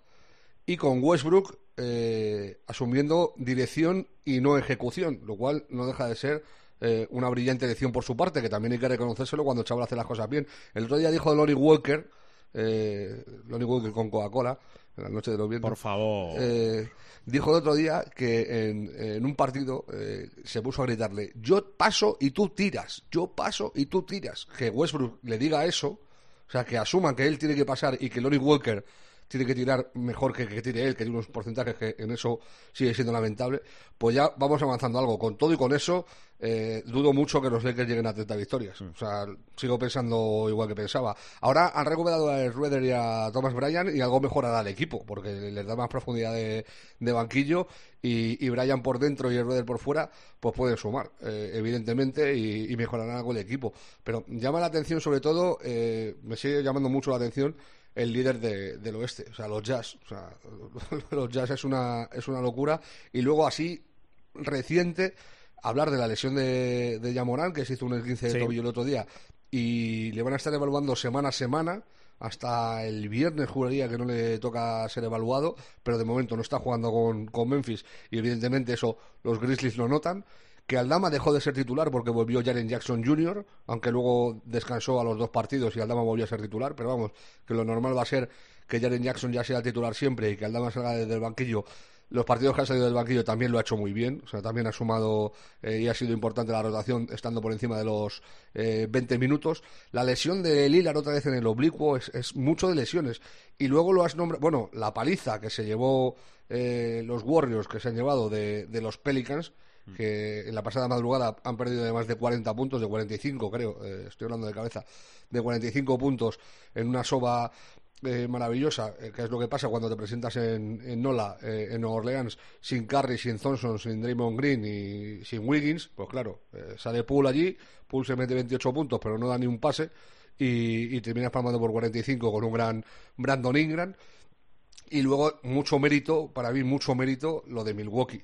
Y con Westbrook eh, asumiendo dirección y no ejecución, lo cual no deja de ser eh, una brillante elección por su parte, que también hay que reconocérselo cuando el chaval hace las cosas bien. El otro día dijo Lonnie Walker, eh, Lonnie Walker con Coca-Cola, en la noche de los vientos. Por favor. Eh, dijo el otro día que en, en un partido eh, se puso a gritarle, yo paso y tú tiras, yo paso y tú tiras. Que Westbrook le diga eso, o sea, que asuman que él tiene que pasar y que Lonnie Walker tiene que tirar mejor que que tire él, que tiene unos porcentajes que en eso sigue siendo lamentable, pues ya vamos avanzando algo. Con todo y con eso, eh, dudo mucho que los Lakers lleguen a 30 victorias. O sea, sigo pensando igual que pensaba. Ahora han recuperado a Rueder y a Thomas Bryan y algo mejorará al equipo, porque les da más profundidad de, de banquillo y, y Bryan por dentro y Rueder por fuera, pues pueden sumar, eh, evidentemente, y, y mejorarán algo el equipo. Pero llama la atención, sobre todo, eh, me sigue llamando mucho la atención el líder de- del oeste, o sea, los Jazz. O sea, (laughs) los Jazz es una, es una locura. Y luego así, reciente, hablar de la lesión de, de Yamorán, que se hizo un esguince de Sí. tobillo el otro día, y le van a estar evaluando semana a semana. Hasta el viernes juraría que no le toca ser evaluado, pero de momento no está jugando con, con Memphis y evidentemente eso los Grizzlies lo notan. Que Aldama dejó de ser titular porque volvió Jaren Jackson Jr., aunque luego descansó a los dos partidos y Aldama volvió a ser titular, pero vamos, que lo normal va a ser que Jaren Jackson ya sea titular siempre y que Aldama salga desde el banquillo. Los partidos que ha salido del banquillo también lo ha hecho muy bien, o sea, también ha sumado eh, y ha sido importante la rotación estando por encima de los eh, 20 minutos. La lesión de Lillard otra vez en el oblicuo es, es mucho de lesiones. Y luego lo has nombrado, bueno, la paliza que se llevó eh, los Warriors, que se han llevado de, de los Pelicans, que en la pasada madrugada han perdido de más de 40 puntos, de 45 creo, eh, estoy hablando de cabeza, de 45 puntos en una soba eh, maravillosa, eh, que es lo que pasa cuando te presentas en, en Nola, eh, en Nueva Orleans, sin Curry, sin Thompson, sin Draymond Green y sin Wiggins, pues claro, sale Poole allí, Poole se mete 28 puntos, pero no da ni un pase y, y terminas palmando por 45 con un gran Brandon Ingram. Y luego, mucho mérito, para mí, mucho mérito, lo de Milwaukee.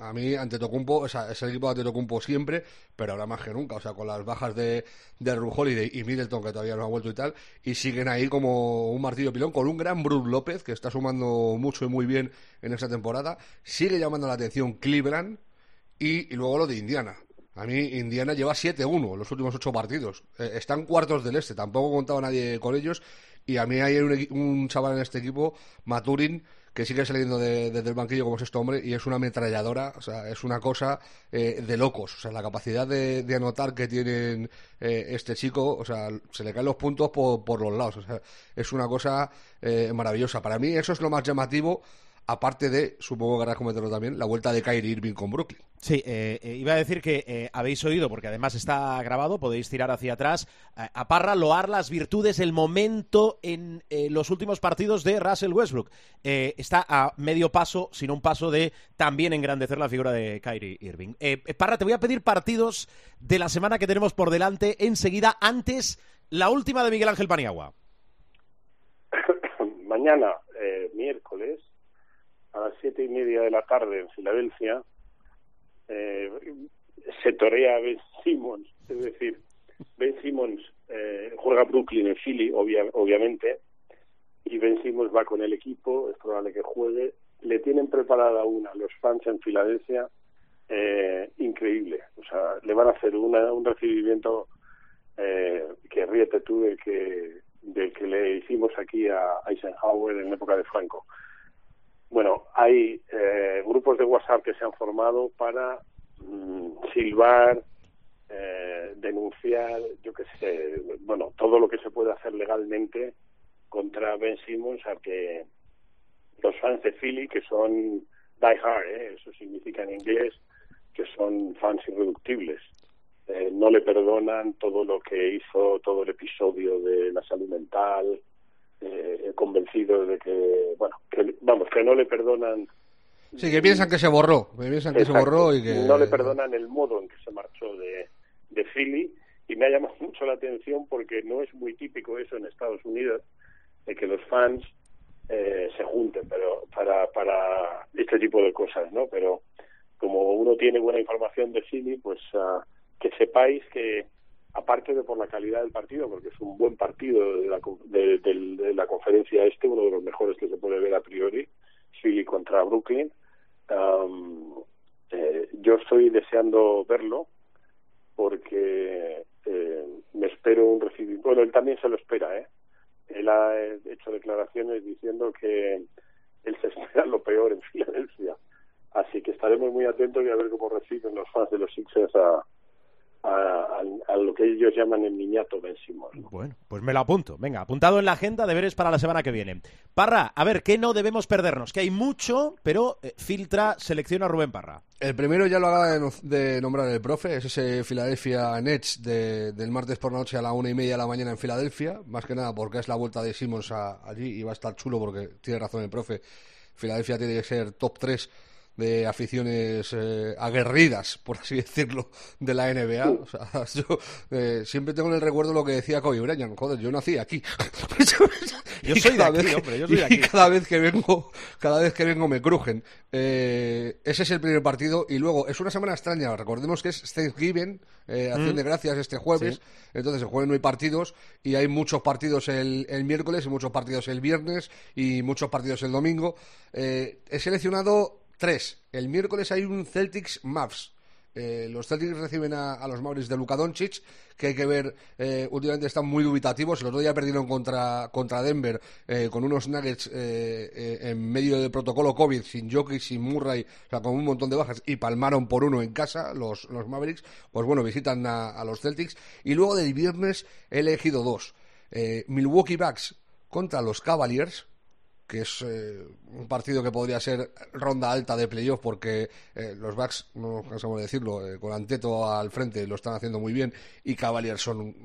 A mí, Antetokounmpo, o sea, es el equipo de Antetokounmpo siempre, pero ahora más que nunca. O sea, con las bajas de, de Ru Holiday y Middleton, que todavía no ha vuelto y tal, y siguen ahí como un martillo pilón, con un gran Bruce López, que está sumando mucho y muy bien en esta temporada. Sigue llamando la atención Cleveland y, luego lo de Indiana. A mí Indiana lleva 7-1 los últimos ocho partidos. Eh, están cuartos del este, tampoco contaba nadie con ellos. Y a mí hay un, un chaval en este equipo, Maturin, que sigue saliendo de- desde el banquillo como sexto hombre y es una ametralladora, o sea, es una cosa eh, de locos. O sea, la capacidad de, de anotar que tienen eh, este chico, o sea, se le caen los puntos por, por los lados. O sea, es una cosa eh, maravillosa. Para mí eso es lo más llamativo, aparte de, supongo que querrás comentarlo también, la vuelta de Kyrie Irving con Brooklyn. Sí, eh, eh, iba a decir que eh, habéis oído, porque además está grabado, podéis tirar hacia atrás, eh, a Parra loar las virtudes, el momento en eh, los últimos partidos de Russell Westbrook. Eh, está a medio paso, sino un paso de también engrandecer la figura de Kyrie Irving. Parra, te voy a pedir partidos de la semana que tenemos por delante enseguida, antes la última de Miguel Ángel Paniagua. (coughs) Mañana, eh, miércoles, a las siete y media de la tarde en Filadelfia, eh, se torea Ben Simmons, es decir, Ben Simmons eh, juega Brooklyn en Philly, obvia- obviamente, y Ben Simmons va con el equipo, es probable que juegue. Le tienen preparada una los fans en Filadelfia eh, increíble, o sea, le van a hacer una, un recibimiento eh, que ríete tú del que, del que le hicimos aquí a Eisenhower en época de Franco. Bueno, hay eh, grupos de WhatsApp que se han formado para mm, silbar, eh, denunciar, yo qué sé, bueno, todo lo que se puede hacer legalmente contra Ben Simmons, a que los fans de Philly, que son die hard, ¿eh? eso significa en inglés que son fans irreductibles, eh, no le perdonan todo lo que hizo, todo el episodio de la salud mental, eh, convencidos de que, bueno, que, vamos, que no le perdonan Sí, que piensan que se borró, que piensan que se borró y que... No le perdonan el modo en que se marchó de, de Philly y me ha llamado (laughs) mucho la atención porque no es muy típico eso en Estados Unidos, de que los fans eh, se junten pero para, para este tipo de cosas, ¿no? Pero como uno tiene buena información de Philly, pues ah, que sepáis que aparte de por la calidad del partido, porque es un buen partido de la, de, de la conferencia este, uno de los mejores que se puede ver a priori, Philly contra Brooklyn, Am, eh, yo estoy deseando verlo porque eh, me espero un recibimiento. Bueno, él también se lo espera, ¿eh? Él ha eh, hecho declaraciones diciendo que él se (laughs) espera lo peor en Filadelfia. Así que estaremos muy atentos y a ver cómo reciben los fans de los Sixers a, a, a- a lo que ellos llaman el niñato Ben. ¿no? Bueno, pues me lo apunto. Venga, apuntado en la agenda, deberes para la semana que viene. Parra, a ver, ¿qué no debemos perdernos? Que hay mucho, pero eh, filtra, selecciona Rubén Parra. El primero ya lo acaba de, no- de nombrar el profe, es ese Philadelphia Nets de- del martes por la noche a la una y media de la mañana en Filadelfia, más que nada porque es la vuelta de Simmons a- allí y va a estar chulo porque tiene razón el profe. Filadelfia tiene que ser top 3 de aficiones eh, aguerridas, por así (laughs) decirlo, de la NBA. O sea, (laughs) yo eh, siempre tengo en el recuerdo lo que decía Kobe Bryant, joder, yo nací aquí. (laughs) Yo Y soy de cada aquí, vez- hombre, yo soy de y aquí. cada vez que vengo, cada vez que vengo me crujen. Eh, ese es el primer partido y luego es una semana extraña. Recordemos que es Thanksgiving, eh, Acción de Gracias este jueves. Sí. Entonces el jueves no hay partidos y hay muchos partidos el, el miércoles y muchos partidos el viernes y muchos partidos el domingo. Eh, he seleccionado tres. El miércoles hay un Celtics Mavs. Eh, los Celtics reciben a, los Mavericks de Luka Doncic, que hay que ver, eh, últimamente están muy dubitativos. El otro día perdieron contra, contra Denver eh, con unos Nuggets eh, en medio del protocolo COVID, sin Jokic, sin Murray, o sea, con un montón de bajas, y palmaron por uno en casa los, los Mavericks. Pues bueno, visitan a, a los Celtics. Y luego del viernes he elegido dos. Milwaukee Bucks contra los Cavaliers, que es eh, un partido que podría ser ronda alta de playoff porque eh, los Bucks, no cansamos de decirlo, eh, con Anteto al frente lo están haciendo muy bien y Cavaliers son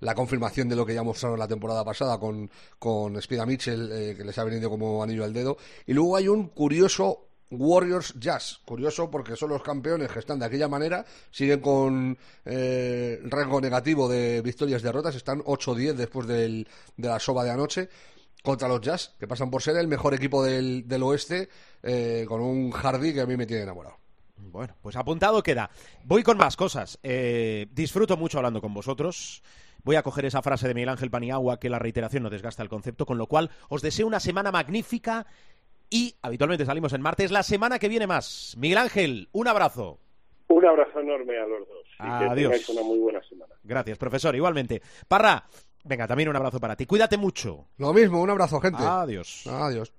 la confirmación de lo que ya mostraron la temporada pasada con, con Spida Mitchell, que les ha venido como anillo al dedo. Y luego hay un curioso Warriors Jazz. Curioso porque son los campeones que están de aquella manera, siguen con eh, rango negativo de victorias y derrotas, están 8-10 después del, de la soba de anoche contra los Jazz, que pasan por ser el mejor equipo del, del oeste, eh, con un Hardy que a mí me tiene enamorado. Bueno, pues apuntado queda. Voy con más cosas. Eh, disfruto mucho hablando con vosotros. Voy a coger esa frase de Miguel Ángel Paniagua, que la reiteración no desgasta el concepto, con lo cual os deseo una semana magnífica y habitualmente salimos en martes. La semana que viene más. Miguel Ángel, un abrazo. Un abrazo enorme a los dos. Y que Adiós. tengáis una muy buena semana. Gracias, profesor. Igualmente. Parra, venga, también un abrazo para ti. Cuídate mucho. Lo mismo, un abrazo, gente. Adiós. Adiós.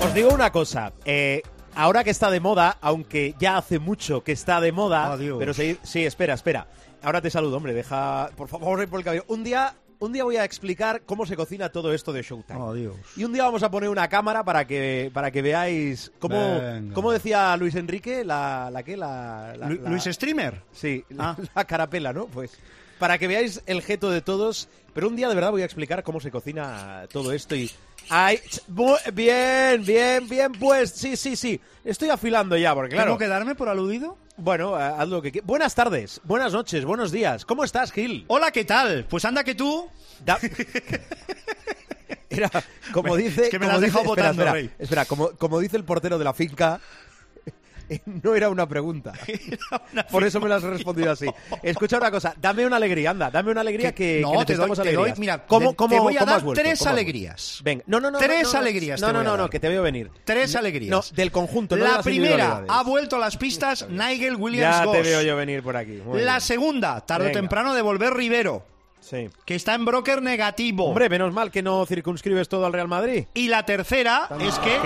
Os digo una cosa. eh, ahora que está de moda, aunque ya hace mucho que está de moda, Adiós. pero sí, sí, espera, espera. Ahora te saludo, hombre. Deja, por favor, por el cabello. Un día, un día voy a explicar cómo se cocina todo esto de Showtime. Adiós. Y un día vamos a poner una cámara para que para que veáis cómo, cómo decía Luis Enrique la la que la, la- Lu- la- Luis Streamer. Sí, Ah. la carapela, ¿no? Pues para que veáis el geto de todos, pero un día de verdad voy a explicar cómo se cocina todo esto y Ay, bien, bien, bien, pues sí, sí, sí. Estoy afilando ya, porque claro. ¿Tengo que darme por aludido? Bueno, haz lo que quieras. Buenas tardes, buenas noches, buenos días. ¿Cómo estás, Gil? Hola, ¿qué tal? Pues anda que tú. Da- (laughs) Era, como dice. Es que me como dice- espera, votando, espera, espera, como, como dice el portero de la finca, (laughs) no era una pregunta. (laughs) Por eso me lo has respondido así. Escucha una cosa, dame una alegría, anda, dame una alegría que, no, que te doy, te doy, mira, ¿Cómo, cómo, te voy a dar tres alegrías. Venga, no, no, no. Tres no, no, alegrías No, no, no, no, que te veo venir. Tres No, alegrías. No, del conjunto, no de la las primera ha vuelto a las pistas Nigel Williams Ya te veo yo venir por aquí. Muy La bien. segunda, tarde o temprano de volver Rivero, Sí. que está en broker negativo. Hombre, menos mal que no circunscribes todo al Real Madrid. Y la tercera es que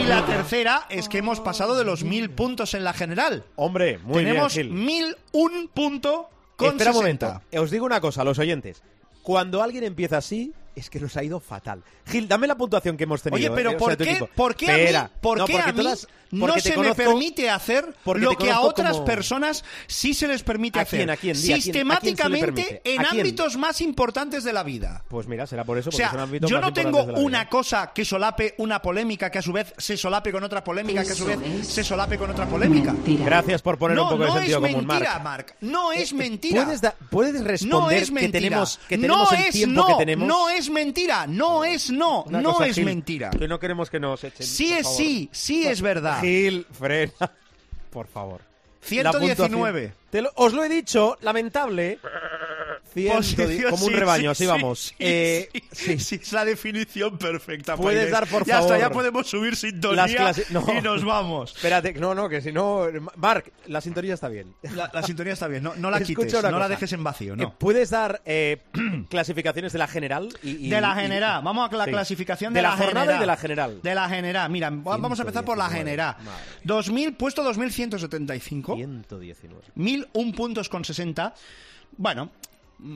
y la tercera es que hemos pasado de los mil puntos en la general. Hombre, muy Tenemos bien, Gil. mil un punto con Espera un 60. momento. Os digo una cosa los oyentes. Cuando alguien empieza así, es que nos ha ido fatal. Gil, dame la puntuación que hemos tenido. Oye, pero eh, o sea, ¿por, qué. ¿por qué a mí, por No, qué porque a mí las- no se me permite hacer lo que a otras como- personas sí se les permite ¿A hacer? Sistemáticamente permite? en ámbitos más importantes de la vida. Pues mira, será por eso, O porque sea, son ámbitos yo más no tengo una vida. cosa que solape una polémica que a su vez se solape con otra polémica que a su vez se solape con otra polémica. Gracias por poner no, un poco no de sentido es común, mentira, Marc. Marc. No es mentira. ¿Puedes, da- puedes responder no es mentira. que tenemos, que tenemos no el es tiempo no. que tenemos? No es mentira. No es no. Una no es mentira. Que no queremos que nos echen. Sí es sí. Sí es verdad. Gil, frena. (laughs) Por favor. La 119. puntuación- Te lo- os lo he dicho, lamentable. Como un sí, rebaño, sí, así sí, vamos. sí, Eh, sí, sí. es la definición perfecta. Puedes dar, por Ya favor, ya podemos subir sintonía no. y nos vamos. Espérate, no, no, que si no... Marc, la sintonía está bien. La, la sintonía está bien, no, no la Escucha quites, no la dejes en vacío, Eh, no. ¿Puedes dar eh, (clears throat) clasificaciones de la general? Y, y- de la y- general, vamos a la clasificación de, de, la, la, jornada general. y de la general. De la general, mira, vamos a empezar por la 119, general. madre. 2000, puesto 2175. 119. 1001 puntos con 60. Bueno,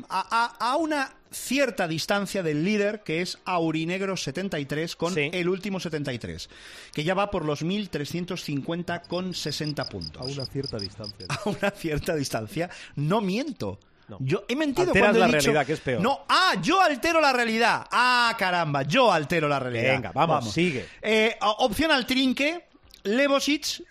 a, a- a una cierta distancia del líder, que es Aurinegro 73, con Sí. el último 73, que ya va por los 1350 con 60 puntos. A una cierta distancia. (laughs) A una cierta distancia. No miento. No. Yo he mentido Alteras cuando he la dicho- realidad, que es peor. No, ah, yo altero la realidad. Ah, caramba, yo altero la realidad. Venga, vamos, sigue. Eh, opción al trinque, Levosic.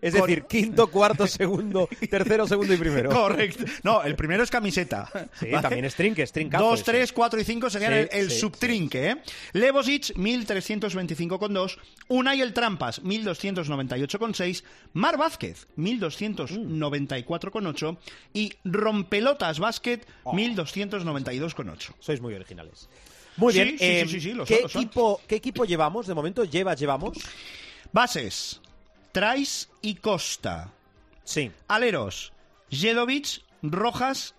Es decir, quinto, cuarto, segundo, tercero, segundo y primero. Correcto. No, el primero es camiseta. Sí, ¿vale? también es trinque, es trincazo. Dos, tres, cuatro y cinco serían Sí, el, el sí, subtrinque, ¿eh? Levosic, 1325,2. Unai el Trampas, 1298,6. Mar Vázquez, 1294,8. Y Rompelotas Basket, Oh. 1292,8. Sois muy originales. Muy Sí, bien. sí, eh, sí, sí, sí, lo ¿qué, son, lo son. equipo, ¿Qué equipo llevamos de momento? ¿Llevas, llevamos? Bases, Trais y Costa. Sí. Aleros, Jedovic, Rojas,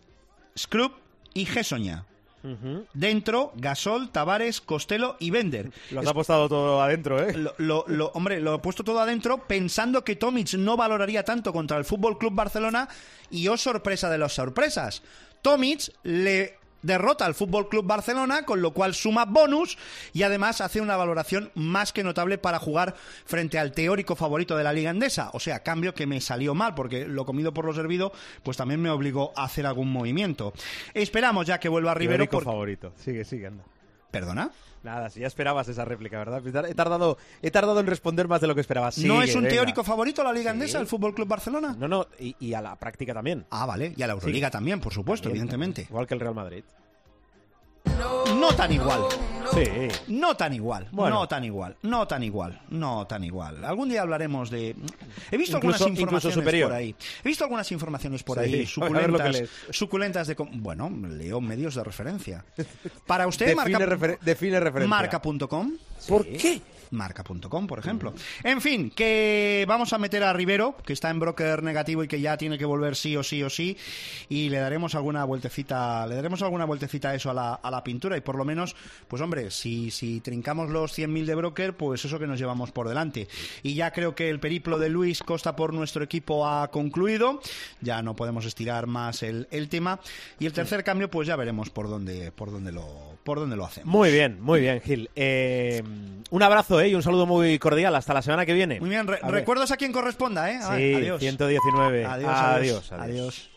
Scrub y Gesoña. Dentro, Gasol, Tavares, Costello y Bender. Lo has apostado todo adentro, ¿eh? Lo, lo- lo- hombre, lo he puesto todo adentro pensando que Tomic no valoraría tanto contra el Fútbol Club Barcelona y oh sorpresa de las sorpresas. Tomic le derrota al Fútbol Club Barcelona, con lo cual suma bonus y además hace una valoración más que notable para jugar frente al teórico favorito de la Liga Endesa. O sea, cambio que me salió mal porque lo comido por lo servido, pues también me obligó a hacer algún movimiento. Esperamos ya que vuelva Rivero Teórico porque- favorito. Sigue, sigue, anda. ¿Perdona? Nada, si ya esperabas esa réplica, ¿verdad? He tardado, he tardado en responder más de lo que esperaba. ¿No es un venga. teórico favorito la Liga Endesa, el Fútbol Club Barcelona? No, no, y, y a la práctica también. Ah, vale. Y a la Euroliga Sí. también, por supuesto, También, evidentemente. Igual que el Real Madrid. No tan igual. Sí. No tan igual. Bueno. No tan igual. No tan igual. No tan igual. Algún día hablaremos de. He visto Incluso- algunas informaciones por ahí. He visto algunas informaciones por Sí, ahí suculentas. Suculentas de. com- Bueno, leo medios de referencia. Para usted, (laughs) Define, marca. refer- define referencia. Marca.com. ¿Por qué? Marca.com, por ejemplo. En fin, que vamos a meter a Rivero, que está en broker negativo y que ya tiene que volver sí o sí o sí, y le daremos alguna vueltecita, le daremos alguna vueltecita a eso a la, a la pintura y por lo menos, pues hombre, si, si trincamos los 100.000 de broker, pues eso que nos llevamos por delante. Y ya creo que el periplo de Luis Costa por nuestro equipo ha concluido, ya no podemos estirar más el, el tema, y el tercer cambio, pues ya veremos por dónde, por dónde lo, por dónde lo hacemos. Muy bien, muy bien, Gil. Eh, un abrazo ¿eh? y un saludo muy cordial. Hasta la semana que viene. Muy bien, re- A ver. recuerdos a quien corresponda, ¿eh? A Sí, adiós. 119. Adiós, adiós. adiós. adiós.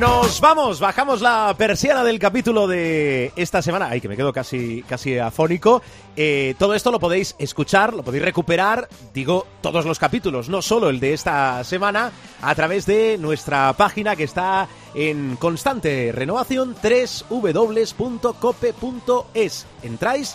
Nos vamos, bajamos la persiana del capítulo de esta semana. Ay, que me quedo casi, casi afónico. Eh, todo esto lo podéis escuchar, lo podéis recuperar, digo, todos los capítulos, no solo el de esta semana, a través de nuestra página que está en constante renovación, www.cope.es. Entráis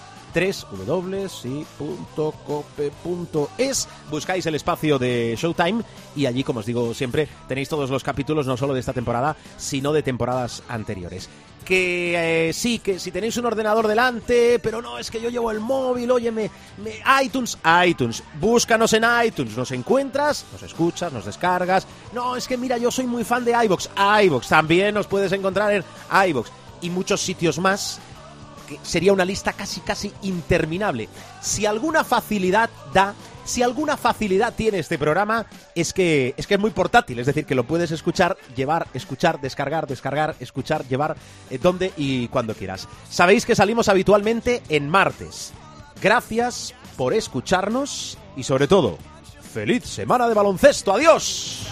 www.cope.es buscáis el espacio de Showtime y allí, como os digo siempre, tenéis todos los capítulos no solo de esta temporada, sino de temporadas anteriores. Que eh, sí, que si tenéis un ordenador delante, pero no, es que yo llevo el móvil, oye, me, me- iTunes, iTunes, búscanos en iTunes, nos encuentras, nos escuchas, nos descargas. No, es que mira, yo soy muy fan de iBox, iBox, también nos puedes encontrar en iBox y muchos sitios más sería una lista casi casi interminable. Si alguna facilidad da, si alguna facilidad tiene este programa, es que es que es muy portátil, es decir, que lo puedes escuchar, llevar, escuchar, descargar, descargar, escuchar, llevar eh, donde y cuando quieras. Sabéis que salimos habitualmente en martes. Gracias por escucharnos y sobre todo, feliz semana de baloncesto. Adiós.